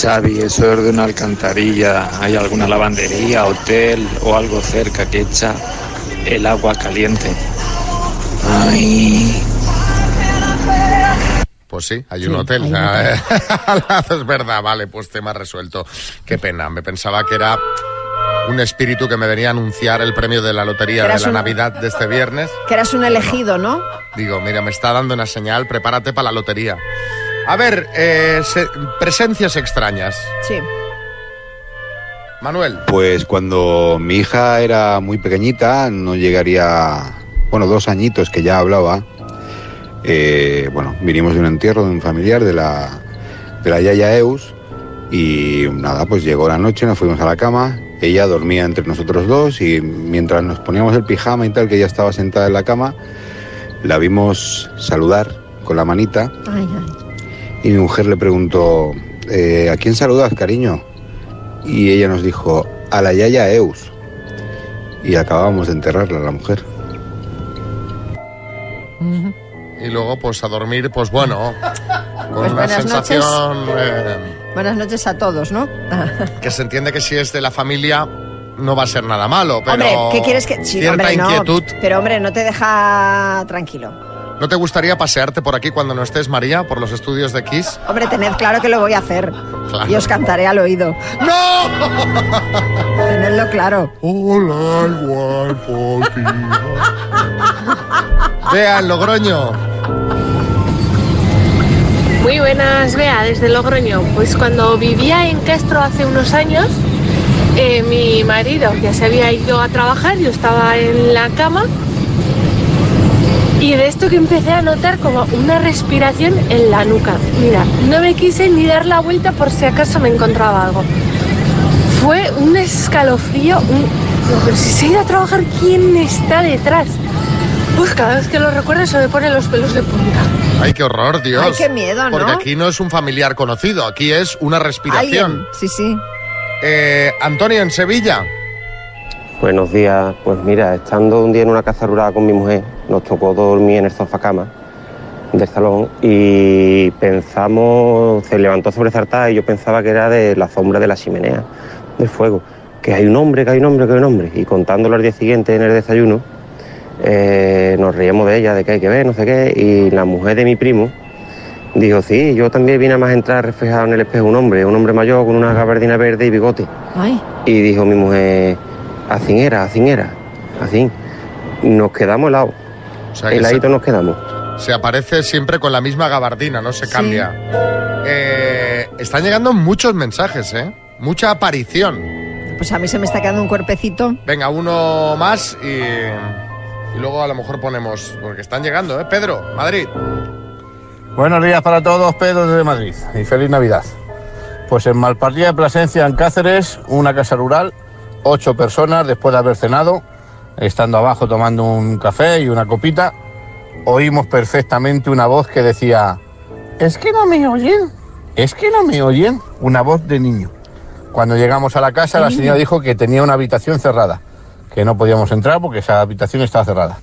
Speaker 19: Xavi, eso es de una alcantarilla. ¿Hay alguna lavandería, hotel o algo cerca que echa el agua caliente? Ay.
Speaker 2: Pues sí, hay un hotel. es verdad, vale, pues tema resuelto. Qué pena, me pensaba que era un espíritu que me venía a anunciar el premio de la lotería de la
Speaker 4: un-
Speaker 2: Navidad de este viernes.
Speaker 4: Que eras un elegido, ¿no?
Speaker 2: Digo, mira, me está dando una señal, prepárate para la lotería. A ver, eh, se- presencias extrañas.
Speaker 4: Sí.
Speaker 2: Manuel.
Speaker 20: Pues cuando mi hija era muy pequeñita, no llegaría, bueno, dos añitos que ya hablaba. eh, bueno, vinimos de un entierro de un familiar de la, de la Yaya Eus y nada, pues llegó la noche, nos fuimos a la cama, ella dormía entre nosotros dos y mientras nos poníamos el pijama y tal, que ella estaba sentada en la cama, la vimos saludar con la manita
Speaker 4: Ay, ay.
Speaker 20: y mi mujer le preguntó, "Eh, ¿a quién saludas, cariño? Y ella nos dijo, a la Yaya Eus. Y acabamos de enterrarla, la mujer.
Speaker 2: Y luego, pues a dormir, pues bueno, con
Speaker 4: Pues
Speaker 2: una
Speaker 4: buenas
Speaker 2: sensación eh,
Speaker 4: Buenas noches a todos, ¿no?
Speaker 2: que se entiende que si es de la familia no va a ser nada malo, pero
Speaker 4: hombre, ¿qué quieres que...? Sí,
Speaker 2: cierta
Speaker 4: hombre, no.
Speaker 2: inquietud.
Speaker 4: Pero, hombre, no te deja tranquilo.
Speaker 2: ¿No te gustaría pasearte por aquí cuando no estés, María, por los estudios de Kiss?
Speaker 4: Hombre, tened claro que lo voy a hacer.
Speaker 2: Claro.
Speaker 4: Y os cantaré al oído.
Speaker 2: ¡No!
Speaker 4: Tenedlo claro.
Speaker 2: Hola, igual por ti. Vea, en Logroño.
Speaker 21: Muy buenas, Bea, desde Logroño. Pues cuando vivía en Castro hace unos años, eh, mi marido ya se había ido a trabajar, yo estaba en la cama Y de esto que empecé a notar como una respiración en la nuca. Mira, no me quise ni dar la vuelta por si acaso me encontraba algo. Fue un escalofrío, un... Pero si se ha ido a trabajar, ¿quién está detrás? Uf, cada vez que lo recuerdo se me ponen los pelos de punta.
Speaker 2: Ay, qué horror, Dios.
Speaker 4: Ay, qué miedo, ¿no?
Speaker 2: Porque aquí no es un familiar conocido, aquí es una respiración.
Speaker 4: Alguien. Sí, sí.
Speaker 2: Eh, Antonio, en Sevilla.
Speaker 22: Buenos días. Pues mira, estando un día en una casa rural con mi mujer, nos tocó dormir en el sofá cama del salón y pensamos, se levantó sobresaltada y yo pensaba que era de la sombra de la chimenea, fuego. Que hay un hombre, que hay un hombre, que hay un hombre. Y contándolo al día siguiente en el desayuno, eh, nos reíamos de ella, de que hay que ver, no sé qué. Y la mujer de mi primo dijo, sí, yo también vine a más entrar reflejado en el espejo un hombre, un hombre mayor con una gabardina verde y bigote.
Speaker 4: Ay.
Speaker 22: Y dijo mi mujer, así era, así era, así. Nos quedamos helados.
Speaker 2: O sea, se,
Speaker 22: nos quedamos.
Speaker 2: se aparece siempre con la misma gabardina, no se cambia. Eh, están llegando muchos mensajes, ¿eh? Mucha aparición.
Speaker 4: Pues a mí se me está quedando un cuerpecito.
Speaker 2: Venga, uno más y, y luego a lo mejor ponemos, porque están llegando, ¿eh? Pedro, Madrid.
Speaker 23: Buenos días para todos, Pedro desde Madrid y feliz Navidad. Pues en Malpartida de Plasencia, en Cáceres, una casa rural, ocho personas después de haber cenado, estando abajo tomando un café y una copita, oímos perfectamente una voz que decía, es que no me oyen, es que no me oyen, una voz de niño. Cuando llegamos a la casa, la señora dijo que tenía una habitación cerrada, que no podíamos entrar porque esa habitación estaba cerrada.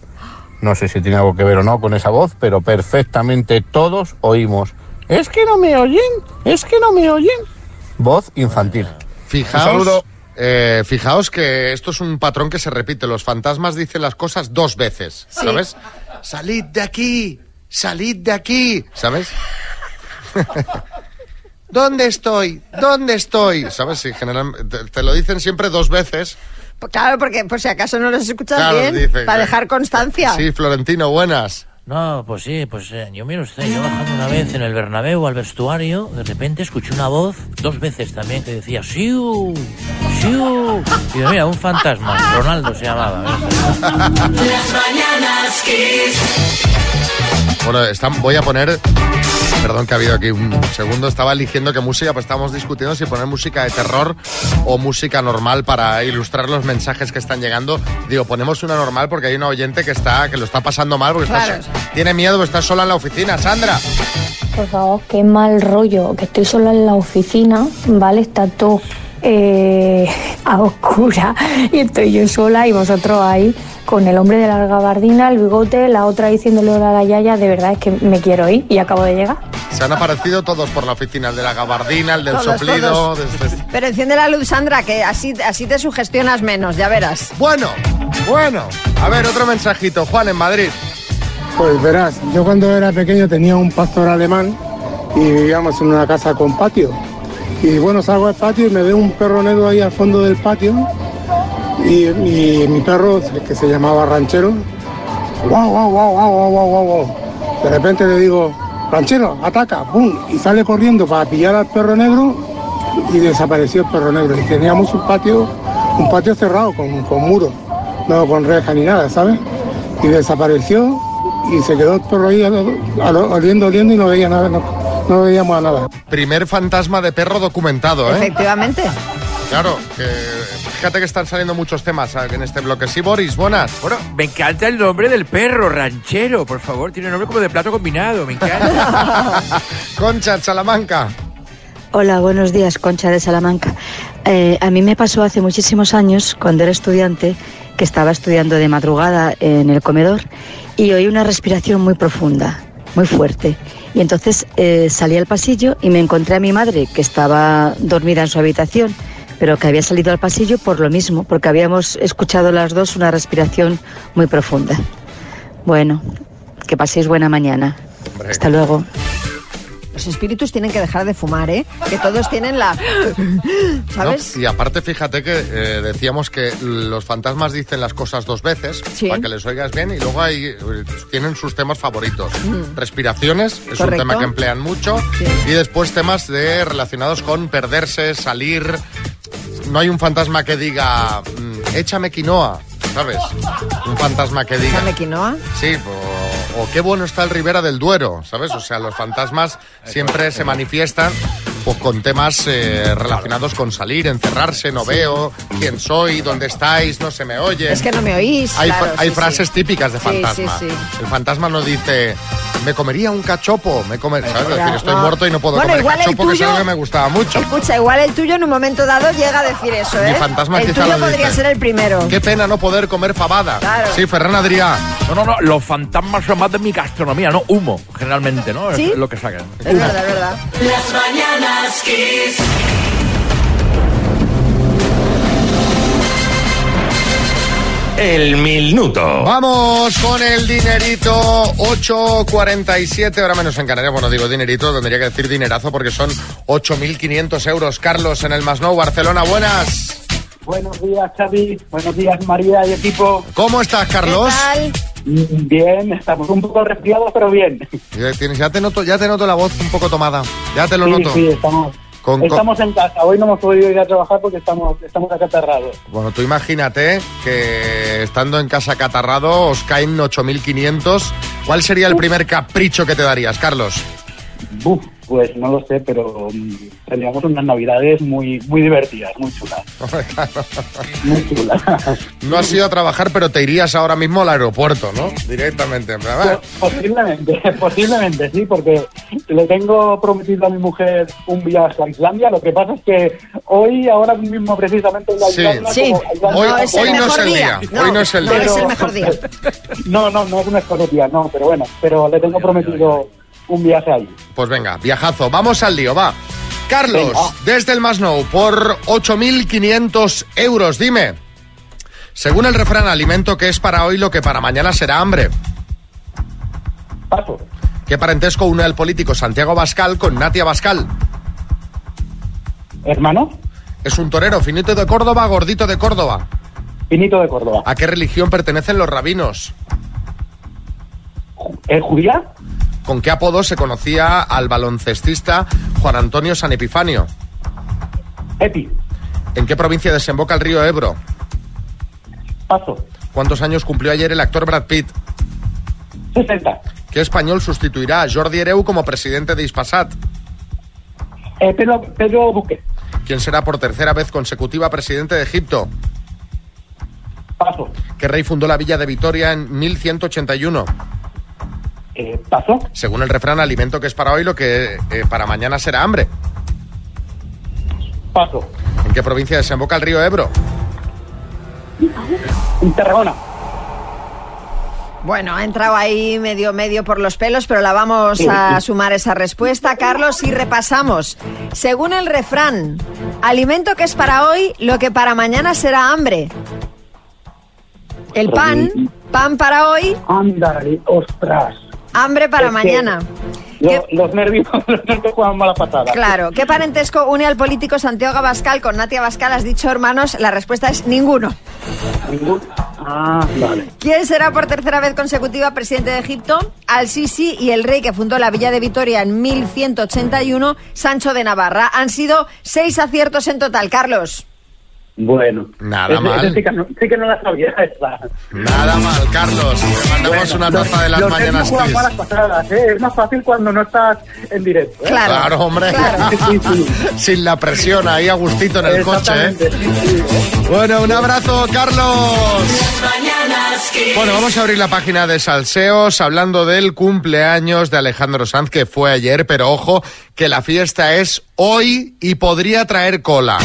Speaker 23: No sé si tiene algo que ver o no con esa voz, pero perfectamente todos oímos. Es que no me oyen, es que no me oyen. Voz infantil.
Speaker 2: Fijaos,
Speaker 23: Un saludo.
Speaker 2: eh, fijaos que esto es un patrón que se repite. Los fantasmas dicen las cosas dos veces,
Speaker 4: Sí.
Speaker 2: ¿sabes? Salid de aquí, salid de aquí, ¿sabes? ¿Dónde estoy? ¿Dónde estoy? ¿Sabes? Sí, generalmente te, te lo dicen siempre dos veces.
Speaker 4: Claro, porque por si acaso no los escuchas
Speaker 2: Claro,
Speaker 4: bien,
Speaker 2: dice,
Speaker 4: para dejar constancia.
Speaker 2: Sí, Florentino, buenas.
Speaker 24: No, pues sí, pues eh, yo miro usted, yo bajando una vez en el Bernabéu al vestuario, de repente escuché una voz, dos veces también, que decía ¡Siu! ¡Siu! Y yo, mira, un fantasma, Ronaldo se llamaba.
Speaker 1: Las mañanas Kiss.
Speaker 2: Bueno, están- voy a poner. Perdón que ha habido aquí un segundo. Estaba eligiendo qué música, pues estábamos discutiendo si poner música de terror o música normal para ilustrar los mensajes que están llegando. Digo, ponemos una normal porque hay una oyente que está que lo está pasando mal porque está
Speaker 4: Claro.
Speaker 2: tiene miedo porque está sola en la oficina. Sandra.
Speaker 25: Por favor, qué mal rollo, que estoy sola en la oficina, ¿vale? Está todo eh, a oscura y estoy yo sola y vosotros ahí con el hombre de la gabardina, el bigote, la otra diciéndole hola a la yaya, de verdad es que me quiero ir y acabo de llegar.
Speaker 2: Se han aparecido todos por la oficina, el de la gabardina, el del
Speaker 4: Todos,
Speaker 2: soplido.
Speaker 4: todos.
Speaker 2: desde-
Speaker 4: Pero enciende la luz, Sandra, que así, así te sugestionas menos, ya verás.
Speaker 2: Bueno, bueno. A ver, otro mensajito. Juan, en Madrid.
Speaker 26: Pues verás, yo cuando era pequeño tenía un pastor alemán y vivíamos en una casa con patio. Y bueno, salgo al patio y me veo un perro negro ahí al fondo del patio. Y, mi perro, que se llamaba Ranchero, wow, wow, wow, wow, wow, wow, wow. De repente le digo, Ranchero, ataca, ¡pum! Y sale corriendo para pillar al perro negro y desapareció el perro negro. Y teníamos un patio, un patio cerrado con, con muros, no con reja ni nada, ¿sabes? Y desapareció y se quedó el perro ahí oliendo, oliendo y no veía nada. No no veíamos a nada.
Speaker 2: Primer fantasma de perro documentado, ¿eh?
Speaker 4: Efectivamente.
Speaker 2: Claro, que fíjate que están saliendo muchos temas en este bloque. Sí, Boris, buenas.
Speaker 6: Bueno, me encanta el nombre del perro, ranchero, por favor. Tiene nombre como de plato combinado, me encanta.
Speaker 2: Concha, Salamanca.
Speaker 27: Hola, buenos días, Concha de Salamanca. Eh, a mí me pasó hace muchísimos años, cuando era estudiante, que estaba estudiando de madrugada en el comedor y oí una respiración muy profunda, muy fuerte. Y entonces eh, salí al pasillo y me encontré a mi madre, que estaba dormida en su habitación, pero que había salido al pasillo por lo mismo, porque habíamos escuchado las dos una respiración muy profunda. Bueno, que paséis buena mañana. Hasta luego.
Speaker 4: Los espíritus tienen que dejar de fumar, ¿eh? Que todos tienen la... ¿Sabes?
Speaker 2: ¿no? Y aparte, fíjate que eh, decíamos que los fantasmas dicen las cosas dos veces
Speaker 4: Sí.
Speaker 2: para que les oigas bien y luego hay, eh, tienen sus temas favoritos.
Speaker 4: Mm.
Speaker 2: Respiraciones, es un
Speaker 4: Correcto.
Speaker 2: tema que emplean mucho. Y después temas de relacionados con perderse, salir. No hay un fantasma que diga, mm, échame quinoa, ¿sabes? Un fantasma que diga...
Speaker 4: ¿Échame quinoa?
Speaker 2: Sí, o, o qué bueno está el Ribera del Duero, ¿sabes? O sea, los fantasmas siempre se manifiestan pues, con temas eh, relacionados con salir, encerrarse, no veo, quién soy, dónde estáis, no se me oye.
Speaker 4: Es que no me oís.
Speaker 2: Hay,
Speaker 4: claro,
Speaker 2: hay
Speaker 4: sí,
Speaker 2: frases
Speaker 4: sí.
Speaker 2: típicas de fantasma.
Speaker 4: sí, sí.
Speaker 2: El fantasma no dice, me comería un cachopo, me comer... ¿sabes? Es
Speaker 4: Ya,
Speaker 2: decir, estoy
Speaker 4: no.
Speaker 2: muerto y no puedo
Speaker 4: Bueno,
Speaker 2: comer
Speaker 4: igual el
Speaker 2: cachopo, que es
Speaker 4: tuyo-
Speaker 2: algo que me gustaba mucho.
Speaker 4: Escucha, igual el tuyo en un momento dado llega a decir eso,
Speaker 2: Mi
Speaker 4: ¿eh?
Speaker 2: fantasma
Speaker 4: el
Speaker 2: quizá
Speaker 4: tuyo
Speaker 2: lo
Speaker 4: podría
Speaker 2: dice.
Speaker 4: ser el primero.
Speaker 2: Qué pena no poder comer fabada.
Speaker 4: Claro.
Speaker 2: Sí, Ferran Adrià.
Speaker 5: No, no, no, los fantasmas son más de mi gastronomía, no humo, generalmente, ¿no?
Speaker 4: ¿Sí?
Speaker 5: Es lo que sacan.
Speaker 4: Es verdad, es verdad.
Speaker 1: Las mañanas Kiss.
Speaker 12: El minuto.
Speaker 2: Vamos con el dinerito 8.47, ahora menos en Canarias. Bueno, digo dinerito, tendría que decir dinerazo porque son 8.500 euros. Carlos en el Masnou, Barcelona, buenas.
Speaker 28: Buenos días, Xavi. Buenos días, María y equipo.
Speaker 2: ¿Cómo estás, Carlos?
Speaker 28: Mm, Bien, estamos un poco resfriados, pero bien.
Speaker 2: Ya, tienes- ya te noto, ya te noto la voz un poco tomada. Ya te lo
Speaker 28: sí,
Speaker 2: noto.
Speaker 28: sí, estamos,
Speaker 2: Con-
Speaker 28: estamos en casa. Hoy no hemos podido ir a trabajar porque estamos, estamos acá aterrados.
Speaker 2: Bueno, tú imagínate que estando en casa catarrado os caen 8.500. ¿Cuál sería el primer capricho que te darías, Carlos?
Speaker 28: Buf, pues no lo sé, pero mm, tendríamos unas navidades muy, muy divertidas, muy chulas. Muy chulas.
Speaker 2: No has ido a trabajar, pero te irías ahora mismo al aeropuerto, ¿no? Directamente. en plan, "Ah,
Speaker 28: Posiblemente, posiblemente, sí, porque le tengo prometido a mi mujer un viaje a Islandia. Lo que pasa es que hoy, ahora mismo, precisamente, la
Speaker 2: Sí.
Speaker 28: Islandia
Speaker 2: Sí.
Speaker 28: como
Speaker 2: Hoy- No, es el hoy no mejor es el día. día. No, Hoy no es el no día. es el mejor día.
Speaker 28: No, no, no es un mejor día, no, pero bueno, pero le tengo prometido un viaje ahí.
Speaker 2: Pues venga, viajazo. Vamos al lío, va. Carlos,
Speaker 28: Venga.
Speaker 2: desde el Masnou, por 8.500 euros, dime. Según el refrán, alimento que es para hoy lo que para mañana será hambre.
Speaker 28: Paso.
Speaker 2: ¿Qué parentesco une al político Santiago Bascal con Natia Bascal?
Speaker 28: ¿Hermano?
Speaker 2: Es un torero, finito de Córdoba, gordito de Córdoba.
Speaker 28: Finito de Córdoba.
Speaker 2: ¿A qué religión pertenecen los rabinos?
Speaker 28: ¿Es judía?
Speaker 2: ¿Con qué apodo se conocía al baloncestista Juan Antonio San Epifanio?
Speaker 28: Epi.
Speaker 2: ¿En qué provincia desemboca el río Ebro?
Speaker 28: Paso.
Speaker 2: ¿Cuántos años cumplió ayer el actor Brad Pitt?
Speaker 28: 60.
Speaker 2: ¿Qué español sustituirá a Jordi Hereu como presidente de Ispasat?
Speaker 28: Eh, Pedro, Pedro Duque.
Speaker 2: ¿Quién será por tercera vez consecutiva presidente de Egipto?
Speaker 28: Paso.
Speaker 2: ¿Qué rey fundó la villa de Vitoria en 1181?
Speaker 28: Eh, paso.
Speaker 2: Según el refrán, alimento que es para hoy lo que eh, para mañana será hambre.
Speaker 28: Paso.
Speaker 2: ¿En qué provincia desemboca el río Ebro?
Speaker 28: En Tarragona.
Speaker 4: Bueno, ha entrado ahí medio medio por los pelos, pero la vamos a sumar esa respuesta, Carlos, y repasamos. Según el refrán, alimento que es para hoy, lo que para mañana será hambre. El pan, pan para hoy,
Speaker 28: Ándale, ostras.
Speaker 4: Hambre para
Speaker 28: Es
Speaker 4: mañana.
Speaker 28: Lo- los nervios, los nervios juegan mala patada.
Speaker 4: Claro, ¿qué parentesco une al político Santiago Abascal con Natia Abascal? Has dicho hermanos, la respuesta es ninguno.
Speaker 28: Ningún- Ah, vale.
Speaker 4: ¿Quién será por tercera vez consecutiva presidente de Egipto? Al-Sisi y el rey que fundó la Villa de Vitoria en 1181, Sancho de Navarra. Han sido seis aciertos en total, Carlos.
Speaker 28: Bueno.
Speaker 2: Nada
Speaker 28: Ese-
Speaker 2: mal.
Speaker 28: ese sí, que no, sí que no la sabía esa.
Speaker 2: Nada mal, Carlos. Te mandamos
Speaker 28: Bueno,
Speaker 2: una
Speaker 28: los-
Speaker 2: taza de las
Speaker 28: los
Speaker 2: mañanas Kiss.
Speaker 28: malas pasadas, ¿eh? Es más fácil cuando no estás en directo. ¿eh?
Speaker 2: Claro, hombre.
Speaker 28: Sí, sí.
Speaker 2: Sin la presión, ahí a gustito en el coche, ¿eh? Bueno, un abrazo, Carlos. Bueno, vamos a abrir la página de Salseos hablando del cumpleaños de Alejandro Sanz, que fue ayer, pero ojo, que la fiesta es hoy y podría traer cola.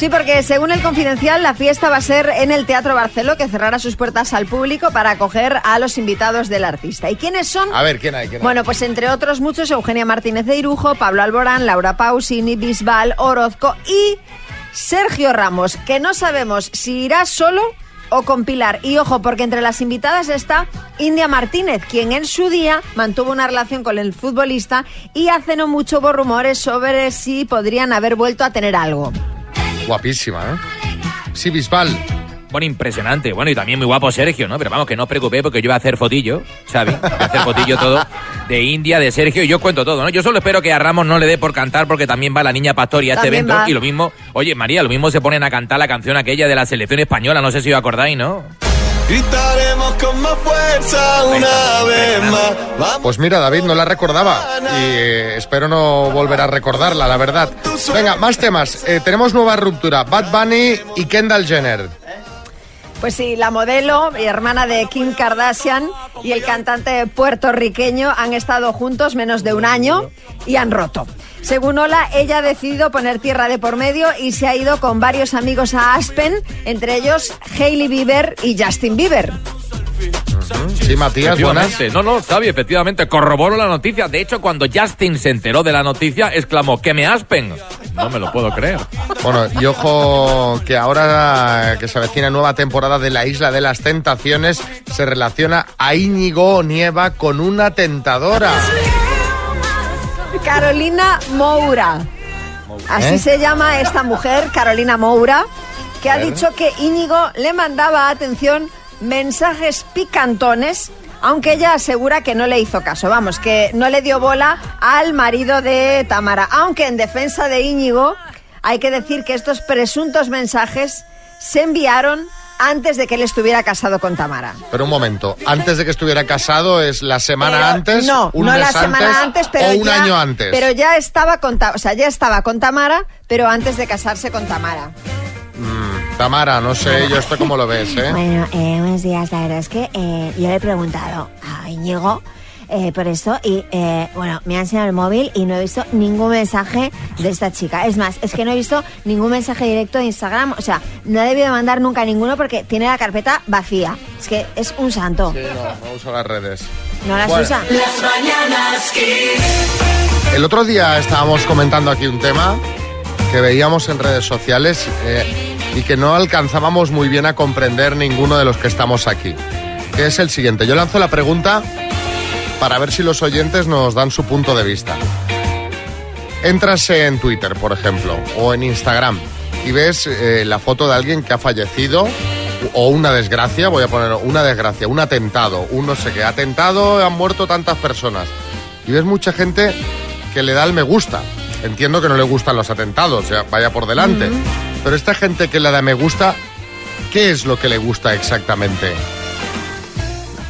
Speaker 4: Sí, porque según el Confidencial, la fiesta va a ser en el Teatro Barceló, que cerrará sus puertas al público para acoger a los invitados del artista. ¿Y quiénes son?
Speaker 2: A ver, ¿quién hay? ¿Quién hay?
Speaker 4: Bueno, pues entre otros muchos, Eugenia Martínez de Irujo, Pablo Alborán, Laura Pausini, Bisbal, Orozco y Sergio Ramos, que no sabemos si irá solo o con Pilar. Y ojo, porque entre las invitadas está India Martínez, quien en su día mantuvo una relación con el futbolista y hace no mucho hubo rumores sobre si podrían haber vuelto a tener algo.
Speaker 2: Guapísima, ¿eh? Sí, Bisbal.
Speaker 5: Bueno, impresionante. Bueno, y también muy guapo Sergio, ¿no? Pero vamos, que no os preocupéis porque yo voy a hacer fotillo, ¿sabes? Voy a hacer fotillo todo de India, de Sergio, y yo cuento todo, ¿no? Yo solo espero que a Ramos no le dé por cantar porque también va la niña Pastori a este evento.
Speaker 4: va.
Speaker 5: Y lo mismo, oye, María, lo mismo se ponen a cantar la canción aquella de la selección española, no sé si os acordáis, ¿no?
Speaker 1: Gritaremos con más fuerza una vez más.
Speaker 2: Pues mira, David, no la recordaba y eh, espero no volver a recordarla, la verdad. Venga, más temas. Eh, tenemos nueva ruptura. Bad Bunny y Kendall Jenner.
Speaker 4: Pues sí, la modelo y hermana de Kim Kardashian y el cantante puertorriqueño han estado juntos menos de un año y han roto. Según Ola, ella ha decidido poner tierra de por medio y se ha ido con varios amigos a Aspen, entre ellos Hailey Bieber y Justin Bieber.
Speaker 2: Sí, Matías, buenas.
Speaker 5: No, no, Xavi, efectivamente, corroboró la noticia. De hecho, cuando Justin se enteró de la noticia, exclamó, ¡que me aspen! No me lo puedo creer.
Speaker 2: Bueno, y ojo que ahora que se avecina nueva temporada de la Isla de las Tentaciones, se relaciona a Íñigo Nieva con una tentadora.
Speaker 4: Carolina Moura. Así
Speaker 2: ¿Eh?
Speaker 4: se llama esta mujer, Carolina Moura, que ha dicho que Íñigo le mandaba, atención, mensajes picantones, aunque ella asegura que no le hizo caso. Vamos, que no le dio bola al marido de Tamara. Aunque en defensa de Íñigo, hay que decir que estos presuntos mensajes se enviaron antes de que él estuviera casado con Tamara.
Speaker 2: Pero un momento, antes de que estuviera casado es la semana
Speaker 4: Pero
Speaker 2: antes,
Speaker 4: no,
Speaker 2: un
Speaker 4: no
Speaker 2: mes
Speaker 4: la semana antes, pero
Speaker 2: o un
Speaker 4: ya,
Speaker 2: año antes.
Speaker 4: Pero ya estaba con, o sea, ya estaba con Tamara, pero antes de casarse con Tamara.
Speaker 2: Mm, Tamara, no sé, yo esto cómo lo ves, ¿eh?
Speaker 29: Bueno, eh, buenos días. La verdad es que eh, yo le he preguntado a Íñigo eh, por esto y, eh, bueno, me ha enseñado el móvil y no he visto ningún mensaje de esta chica. Es más, es que no he visto ningún mensaje directo de Instagram. O sea, no ha debido mandar nunca ninguno porque tiene la carpeta vacía. Es que es un santo.
Speaker 2: Sí, no, no uso las redes.
Speaker 29: ¿No las
Speaker 2: Bueno.
Speaker 29: usa?
Speaker 1: Las mañanas Kiss.
Speaker 2: El otro día estábamos comentando aquí un tema que veíamos en redes sociales eh, y que no alcanzábamos muy bien a comprender ninguno de los que estamos aquí. Que es el siguiente. Yo lanzo la pregunta para ver si los oyentes nos dan su punto de vista. Entras en Twitter, por ejemplo, o en Instagram y ves eh, la foto de alguien que ha fallecido o una desgracia, voy a poner una desgracia, un atentado, un no sé qué, atentado, han muerto tantas personas. Y ves mucha gente que le da el me gusta. Entiendo que no le gustan los atentados, vaya por delante. Pero esta gente que le da me gusta, ¿qué es lo que le gusta exactamente?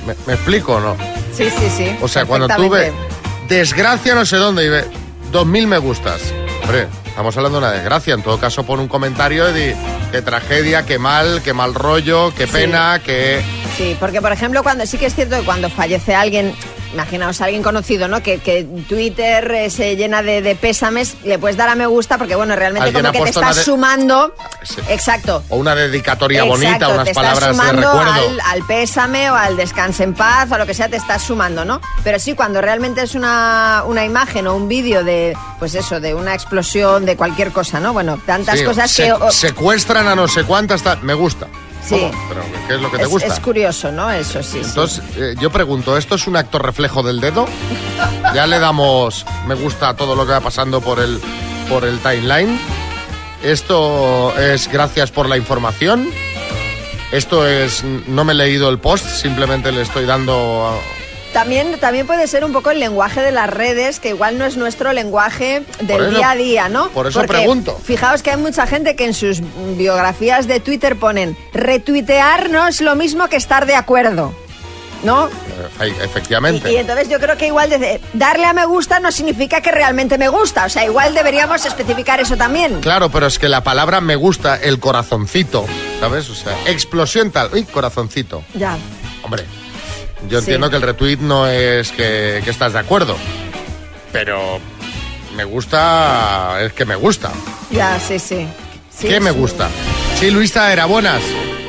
Speaker 2: ¿Me, me explico o no?
Speaker 4: Sí, sí, sí.
Speaker 2: O sea, cuando tú ves
Speaker 4: perfectamente.
Speaker 2: desgracia no sé dónde y ve dos mil me gustas. Hombre, estamos hablando de una desgracia. En todo caso, pon un comentario de qué tragedia, qué mal, qué mal rollo, qué
Speaker 4: Sí.
Speaker 2: pena, qué...
Speaker 4: Sí, porque por ejemplo, cuando sí que es cierto que cuando fallece alguien, imaginaos a alguien conocido, ¿no? Que, que Twitter eh, se llena de, de pésames, le puedes dar a me gusta porque, bueno, realmente como que te estás
Speaker 2: de-
Speaker 4: sumando.
Speaker 2: Sí.
Speaker 4: Exacto.
Speaker 2: O una dedicatoria
Speaker 4: Exacto,
Speaker 2: bonita, unas
Speaker 4: te estás
Speaker 2: palabras de
Speaker 4: sumando
Speaker 2: recuerdo.
Speaker 4: al, al pésame o al descanse en paz o lo que sea, te estás sumando, ¿no? Pero sí, cuando realmente es una, una imagen o un vídeo de, pues eso, de una explosión, de cualquier cosa, ¿no? Bueno, tantas
Speaker 2: Sí,
Speaker 4: cosas
Speaker 2: se-
Speaker 4: que...
Speaker 2: secuestran a no sé cuántas, me gusta.
Speaker 4: Sí.
Speaker 2: ¿Cómo? Pero ¿qué es lo que te
Speaker 4: es,
Speaker 2: gusta?
Speaker 4: es curioso, ¿no? Eso sí. sí.
Speaker 2: Entonces, eh, yo pregunto, ¿esto es un acto reflejo del dedo? Ya le damos me gusta a todo lo que va pasando por el, por el timeline. Esto es gracias por la información. Esto es no me he leído el post, simplemente le estoy dando
Speaker 4: También, también puede ser un poco el lenguaje de las redes, que igual no es nuestro lenguaje del
Speaker 2: eso-
Speaker 4: día a día, ¿no?
Speaker 2: por eso
Speaker 4: Porque
Speaker 2: pregunto.
Speaker 4: Fijaos que hay mucha gente que en sus biografías de Twitter ponen retuitear no es lo mismo que estar de acuerdo, ¿no?
Speaker 2: eh, efectivamente.
Speaker 4: Y, y entonces yo creo que igual de darle a me gusta no significa que realmente me gusta. O sea, igual deberíamos especificar eso también.
Speaker 2: Claro, pero es que la palabra me gusta, el corazoncito, ¿sabes? O sea, explosión tal, uy, corazoncito.
Speaker 4: Ya.
Speaker 2: Hombre, yo
Speaker 4: Sí.
Speaker 2: entiendo que el retweet no es que, que estás de acuerdo, pero me gusta, es que me gusta.
Speaker 4: Ya, sí, sí. Sí,
Speaker 2: ¿Qué me gusta? Sí, Luisa, era buenas.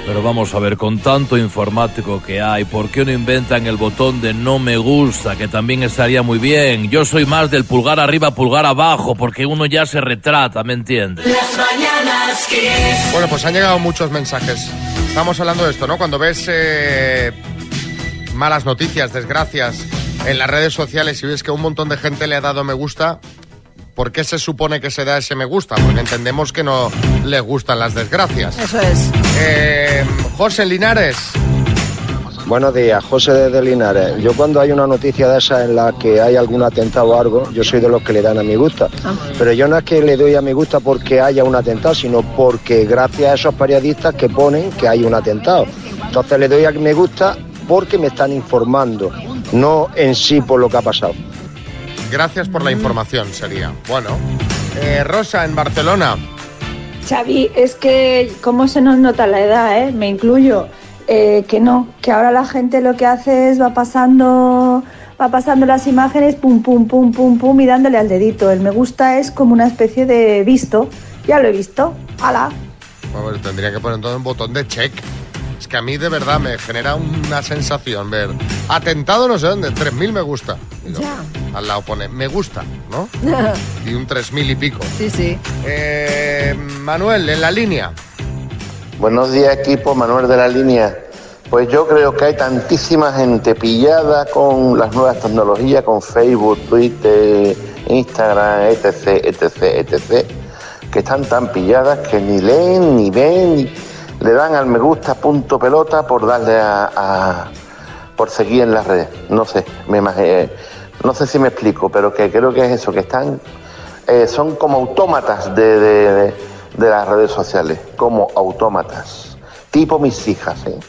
Speaker 24: Pero vamos a ver, con tanto informático que hay, ¿por qué no inventan el botón de no me gusta? Que también estaría muy bien. Yo soy más del pulgar arriba, pulgar abajo, porque uno ya se retrata, ¿me entiendes?
Speaker 1: Las mañanas Kiss.
Speaker 2: Bueno, pues han llegado muchos mensajes. Estamos hablando de esto, ¿no? Cuando ves eh, malas noticias, desgracias en las redes sociales y ves que un montón de gente le ha dado me gusta, ¿por qué se supone que se da ese me gusta? Porque entendemos que no les gustan las desgracias.
Speaker 4: Eso es.
Speaker 2: Eh, José Linares.
Speaker 30: Buenos días, José desde Linares. Yo cuando hay una noticia de esa en la que hay algún atentado o algo, yo soy de los que le dan a mi gusta. Pero yo no es que le doy a mi gusta porque haya un atentado, sino porque gracias a esos periodistas que ponen que hay un atentado. Entonces le doy a que me gusta porque me están informando, no en sí por lo que ha pasado.
Speaker 2: Gracias por la información, sería. Bueno, eh, Rosa, en Barcelona.
Speaker 31: Xavi, es que cómo se nos nota la edad, ¿eh? Me incluyo. Eh, que no, que ahora la gente lo que hace es va pasando, va pasando las imágenes, pum, pum, pum, pum, pum, y dándole al dedito. El me gusta es como una especie de visto. Ya lo he visto. ¡Hala!
Speaker 2: A ver, tendría que poner todo un botón de check. Es que a mí de verdad me genera una sensación ver atentado no sé dónde, 3.000 me gusta. Y luego Al lado pone me gusta, ¿no? Y un 3.000 y pico.
Speaker 4: Sí, sí.
Speaker 2: Eh, Manuel, en la línea.
Speaker 32: Buenos días equipo, Manuel de la línea. Pues yo creo que hay tantísima gente pillada con las nuevas tecnologías, con Facebook, Twitter, Instagram, etc., etc., etc., que están tan pilladas que ni leen, ni ven, ni le dan al me gusta punto pelota por darle a, por seguir en las redes. No sé, me imag- eh, no sé si me explico, pero que creo que es eso, que están, eh, son como autómatas de, de- de- de las redes sociales, como autómatas, tipo mis hijas, ¿eh?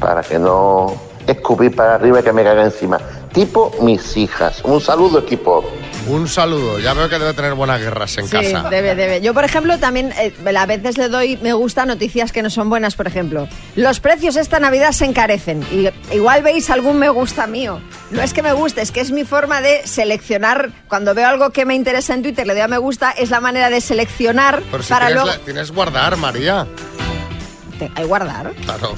Speaker 32: para que no escupir para arriba y que me caiga encima. Tipo mis hijas. Un saludo equipo.
Speaker 2: Un saludo. Ya veo que debe tener buenas guerras en
Speaker 4: Sí,
Speaker 2: casa.
Speaker 4: debe, debe. Yo, por ejemplo, también eh, a veces le doy me gusta noticias que no son buenas, por ejemplo. Los precios esta Navidad se encarecen. Y igual veis algún me gusta mío. No es que me guste, es que es mi forma de seleccionar. Cuando veo algo que me interesa en Twitter, le doy a me gusta, es la manera de seleccionar
Speaker 2: Pero si
Speaker 4: para
Speaker 2: tienes,
Speaker 4: luego.
Speaker 2: la- tienes guardar, María.
Speaker 4: Hay guardar.
Speaker 2: Claro.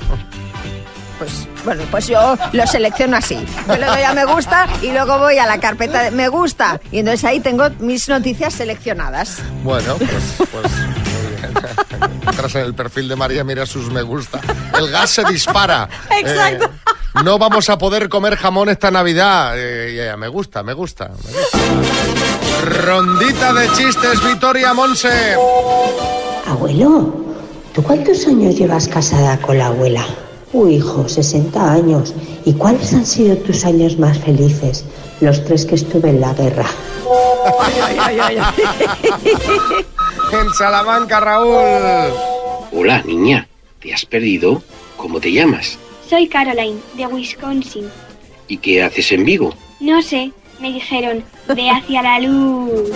Speaker 4: Pues bueno, pues yo lo selecciono así. Yo le doy a me gusta y luego voy a la carpeta de me gusta. Y entonces ahí tengo mis noticias seleccionadas.
Speaker 2: Bueno, pues, pues muy bien. Entras en el perfil de María, mira sus me gusta. El gas se dispara.
Speaker 4: Exacto.
Speaker 2: Eh, no vamos a poder comer jamón esta Navidad. Eh, ya, ya, me gusta, me gusta, me gusta. Rondita de chistes, Vitoria Monse.
Speaker 33: Abuelo, ¿tú cuántos años llevas casada con la abuela? Uy, hijo, 60 años. ¿Y cuáles han sido tus años más felices? Los tres que estuve en la guerra.
Speaker 2: En Salamanca, Raúl.
Speaker 34: Hola, niña. ¿Te has perdido? ¿Cómo te llamas?
Speaker 35: Soy Caroline, de Wisconsin.
Speaker 34: ¿Y qué haces en Vigo?
Speaker 35: No sé, me dijeron, ve hacia la luz.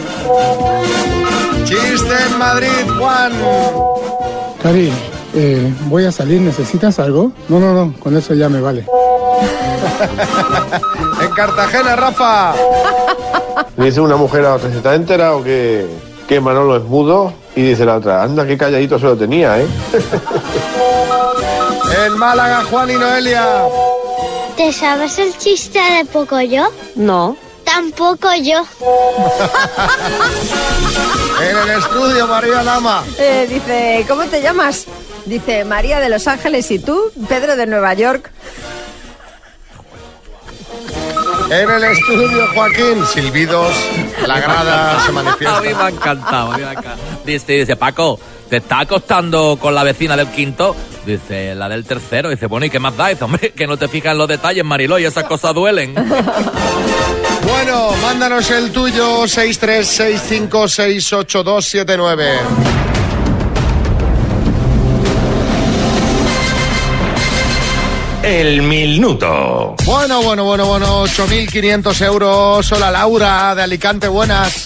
Speaker 2: Chiste en Madrid, Juan.
Speaker 26: Cari, eh, voy a salir, ¿necesitas algo? No, no, no, con eso ya me vale.
Speaker 2: En Cartagena, Rafa.
Speaker 36: Le dice una mujer a otra, ¿se te ha enterado que, que Manolo es mudo? Y dice la otra, anda, qué calladito se lo tenía, ¿eh?
Speaker 2: En Málaga, Juan y Noelia.
Speaker 35: ¿Te sabes el chiste de poco yo?
Speaker 4: No.
Speaker 35: Tampoco yo.
Speaker 2: En el estudio, María Lama.
Speaker 4: Eh, dice, ¿cómo te llamas? Dice María de Los Ángeles y tú, Pedro de Nueva York.
Speaker 2: En el estudio, Joaquín. Silbidos, la grada se
Speaker 5: A mí
Speaker 2: manifiesta.
Speaker 5: me ha encantado, a mí me ha encantado. Dice, dice, Paco, ¿te está acostando con la vecina del quinto? Dice, la del tercero. Dice, bueno, ¿y qué más da? Dice, hombre, que no te fijas en los detalles, Mariló, y esas cosas duelen.
Speaker 2: Bueno, mándanos el tuyo, 636568279.
Speaker 12: El minuto.
Speaker 2: Bueno, bueno, bueno, bueno, 8.500 euros. Hola, Laura, de Alicante, buenas.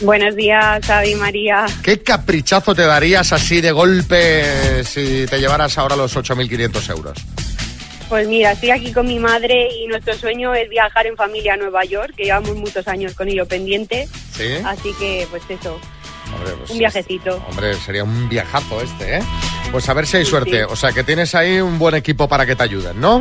Speaker 37: Buenos días, Xavi María.
Speaker 2: ¿Qué caprichazo te darías así de golpe si te llevaras ahora los 8.500 euros?
Speaker 37: Pues mira, estoy aquí con mi madre y nuestro sueño es viajar en familia a Nueva York, que llevamos muchos años con ello pendiente.
Speaker 2: ¿Sí?
Speaker 37: Así que, pues eso,
Speaker 2: Hombre, pues,
Speaker 37: un viajecito.
Speaker 2: Hombre, sería un viajazo este, ¿eh? Pues a ver si hay
Speaker 37: Sí,
Speaker 2: suerte.
Speaker 37: sí.
Speaker 2: O sea, que tienes ahí un buen equipo para que te ayuden, ¿no?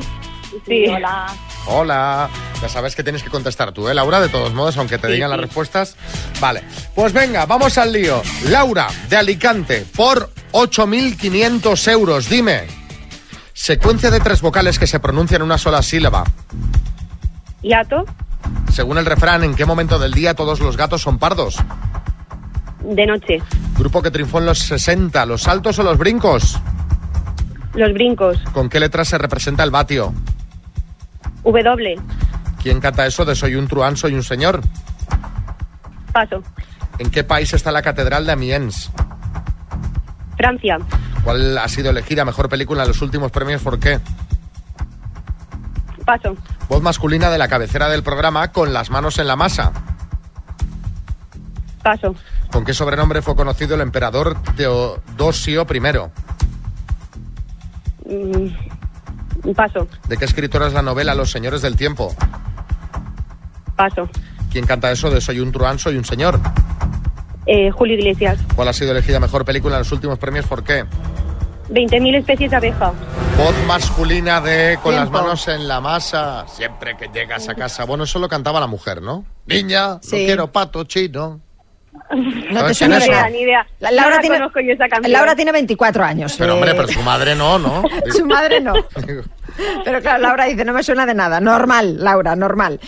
Speaker 37: Sí. Hola.
Speaker 2: Hola. Ya sabes que tienes que contestar tú, ¿eh, Laura? De todos modos, aunque te
Speaker 37: Sí,
Speaker 2: digan
Speaker 37: sí.
Speaker 2: las respuestas. Vale. Pues venga, vamos al lío. Laura, de Alicante, por 8.500 euros. Dime. Secuencia de tres vocales que se pronuncian en una sola sílaba.
Speaker 37: Yato,
Speaker 2: Según el refrán, ¿en qué momento del día todos los gatos son pardos?
Speaker 37: De noche,
Speaker 2: Grupo que triunfó en los 60, ¿los saltos o los brincos?
Speaker 37: los brincos,
Speaker 2: ¿Con qué letra se representa el vatio?
Speaker 37: W,
Speaker 2: ¿Quién canta eso de soy un truán, soy un señor?
Speaker 37: paso,
Speaker 2: ¿En qué país está la catedral de Amiens?
Speaker 37: Francia,
Speaker 2: ¿Cuál ha sido elegida mejor película en los últimos premios? ¿Por qué?
Speaker 37: Paso.
Speaker 2: Voz masculina de la cabecera del programa con las manos en la masa.
Speaker 37: Paso.
Speaker 2: ¿Con qué sobrenombre fue conocido el emperador Teodosio I?
Speaker 37: Mm, paso.
Speaker 2: ¿De qué escritora es la novela Los Señores del Tiempo?
Speaker 37: Paso.
Speaker 2: ¿Quién canta eso de Soy un truán, soy un señor?
Speaker 37: Eh, Julio Iglesias.
Speaker 2: ¿Cuál ha sido elegida mejor película en los últimos premios? ¿Por qué?
Speaker 37: 20.000 especies de abeja.
Speaker 2: Voz masculina de Con las manos en la masa, siempre que llegas a casa. Bueno, eso lo cantaba la mujer, ¿no? Niña,
Speaker 4: Sí.
Speaker 2: no quiero pato chino.
Speaker 4: No
Speaker 2: ¿Sabes
Speaker 4: te suena
Speaker 2: es?
Speaker 4: de nada.
Speaker 37: Ni idea.
Speaker 4: La- Laura,
Speaker 37: No la
Speaker 4: tiene,
Speaker 37: conozco yo esa canción.
Speaker 4: Laura tiene 24 años.
Speaker 2: Pero
Speaker 4: Eh,
Speaker 2: hombre, pero su madre no, ¿no?
Speaker 4: Su madre no. Pero claro, Laura dice, no me suena de nada. Normal, Laura, normal.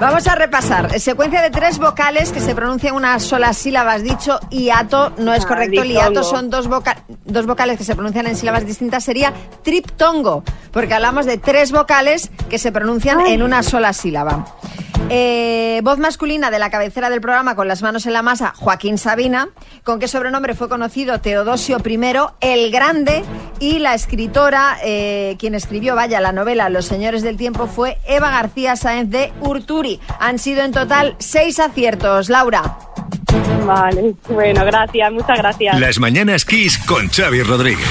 Speaker 4: Vamos a repasar. Secuencia de tres vocales que se pronuncian una sola sílaba. Has dicho hiato, no es
Speaker 37: Ah,
Speaker 4: correcto. El hiato son dos, voca- dos vocales que se pronuncian en sílabas distintas. Sería triptongo, porque hablamos de tres vocales que se pronuncian en una sola sílaba. Eh, voz masculina de la cabecera del programa con las manos en la masa, Joaquín Sabina. ¿Con qué sobrenombre fue conocido Teodosio I, el Grande? Y la escritora, eh, quien escribió, vaya, la novela Los Señores del Tiempo fue Eva García Sáenz de Urturi. Han sido en total seis aciertos. Laura.
Speaker 37: Vale, bueno, gracias, muchas gracias.
Speaker 12: Las mañanas Kiss con Xavi Rodríguez.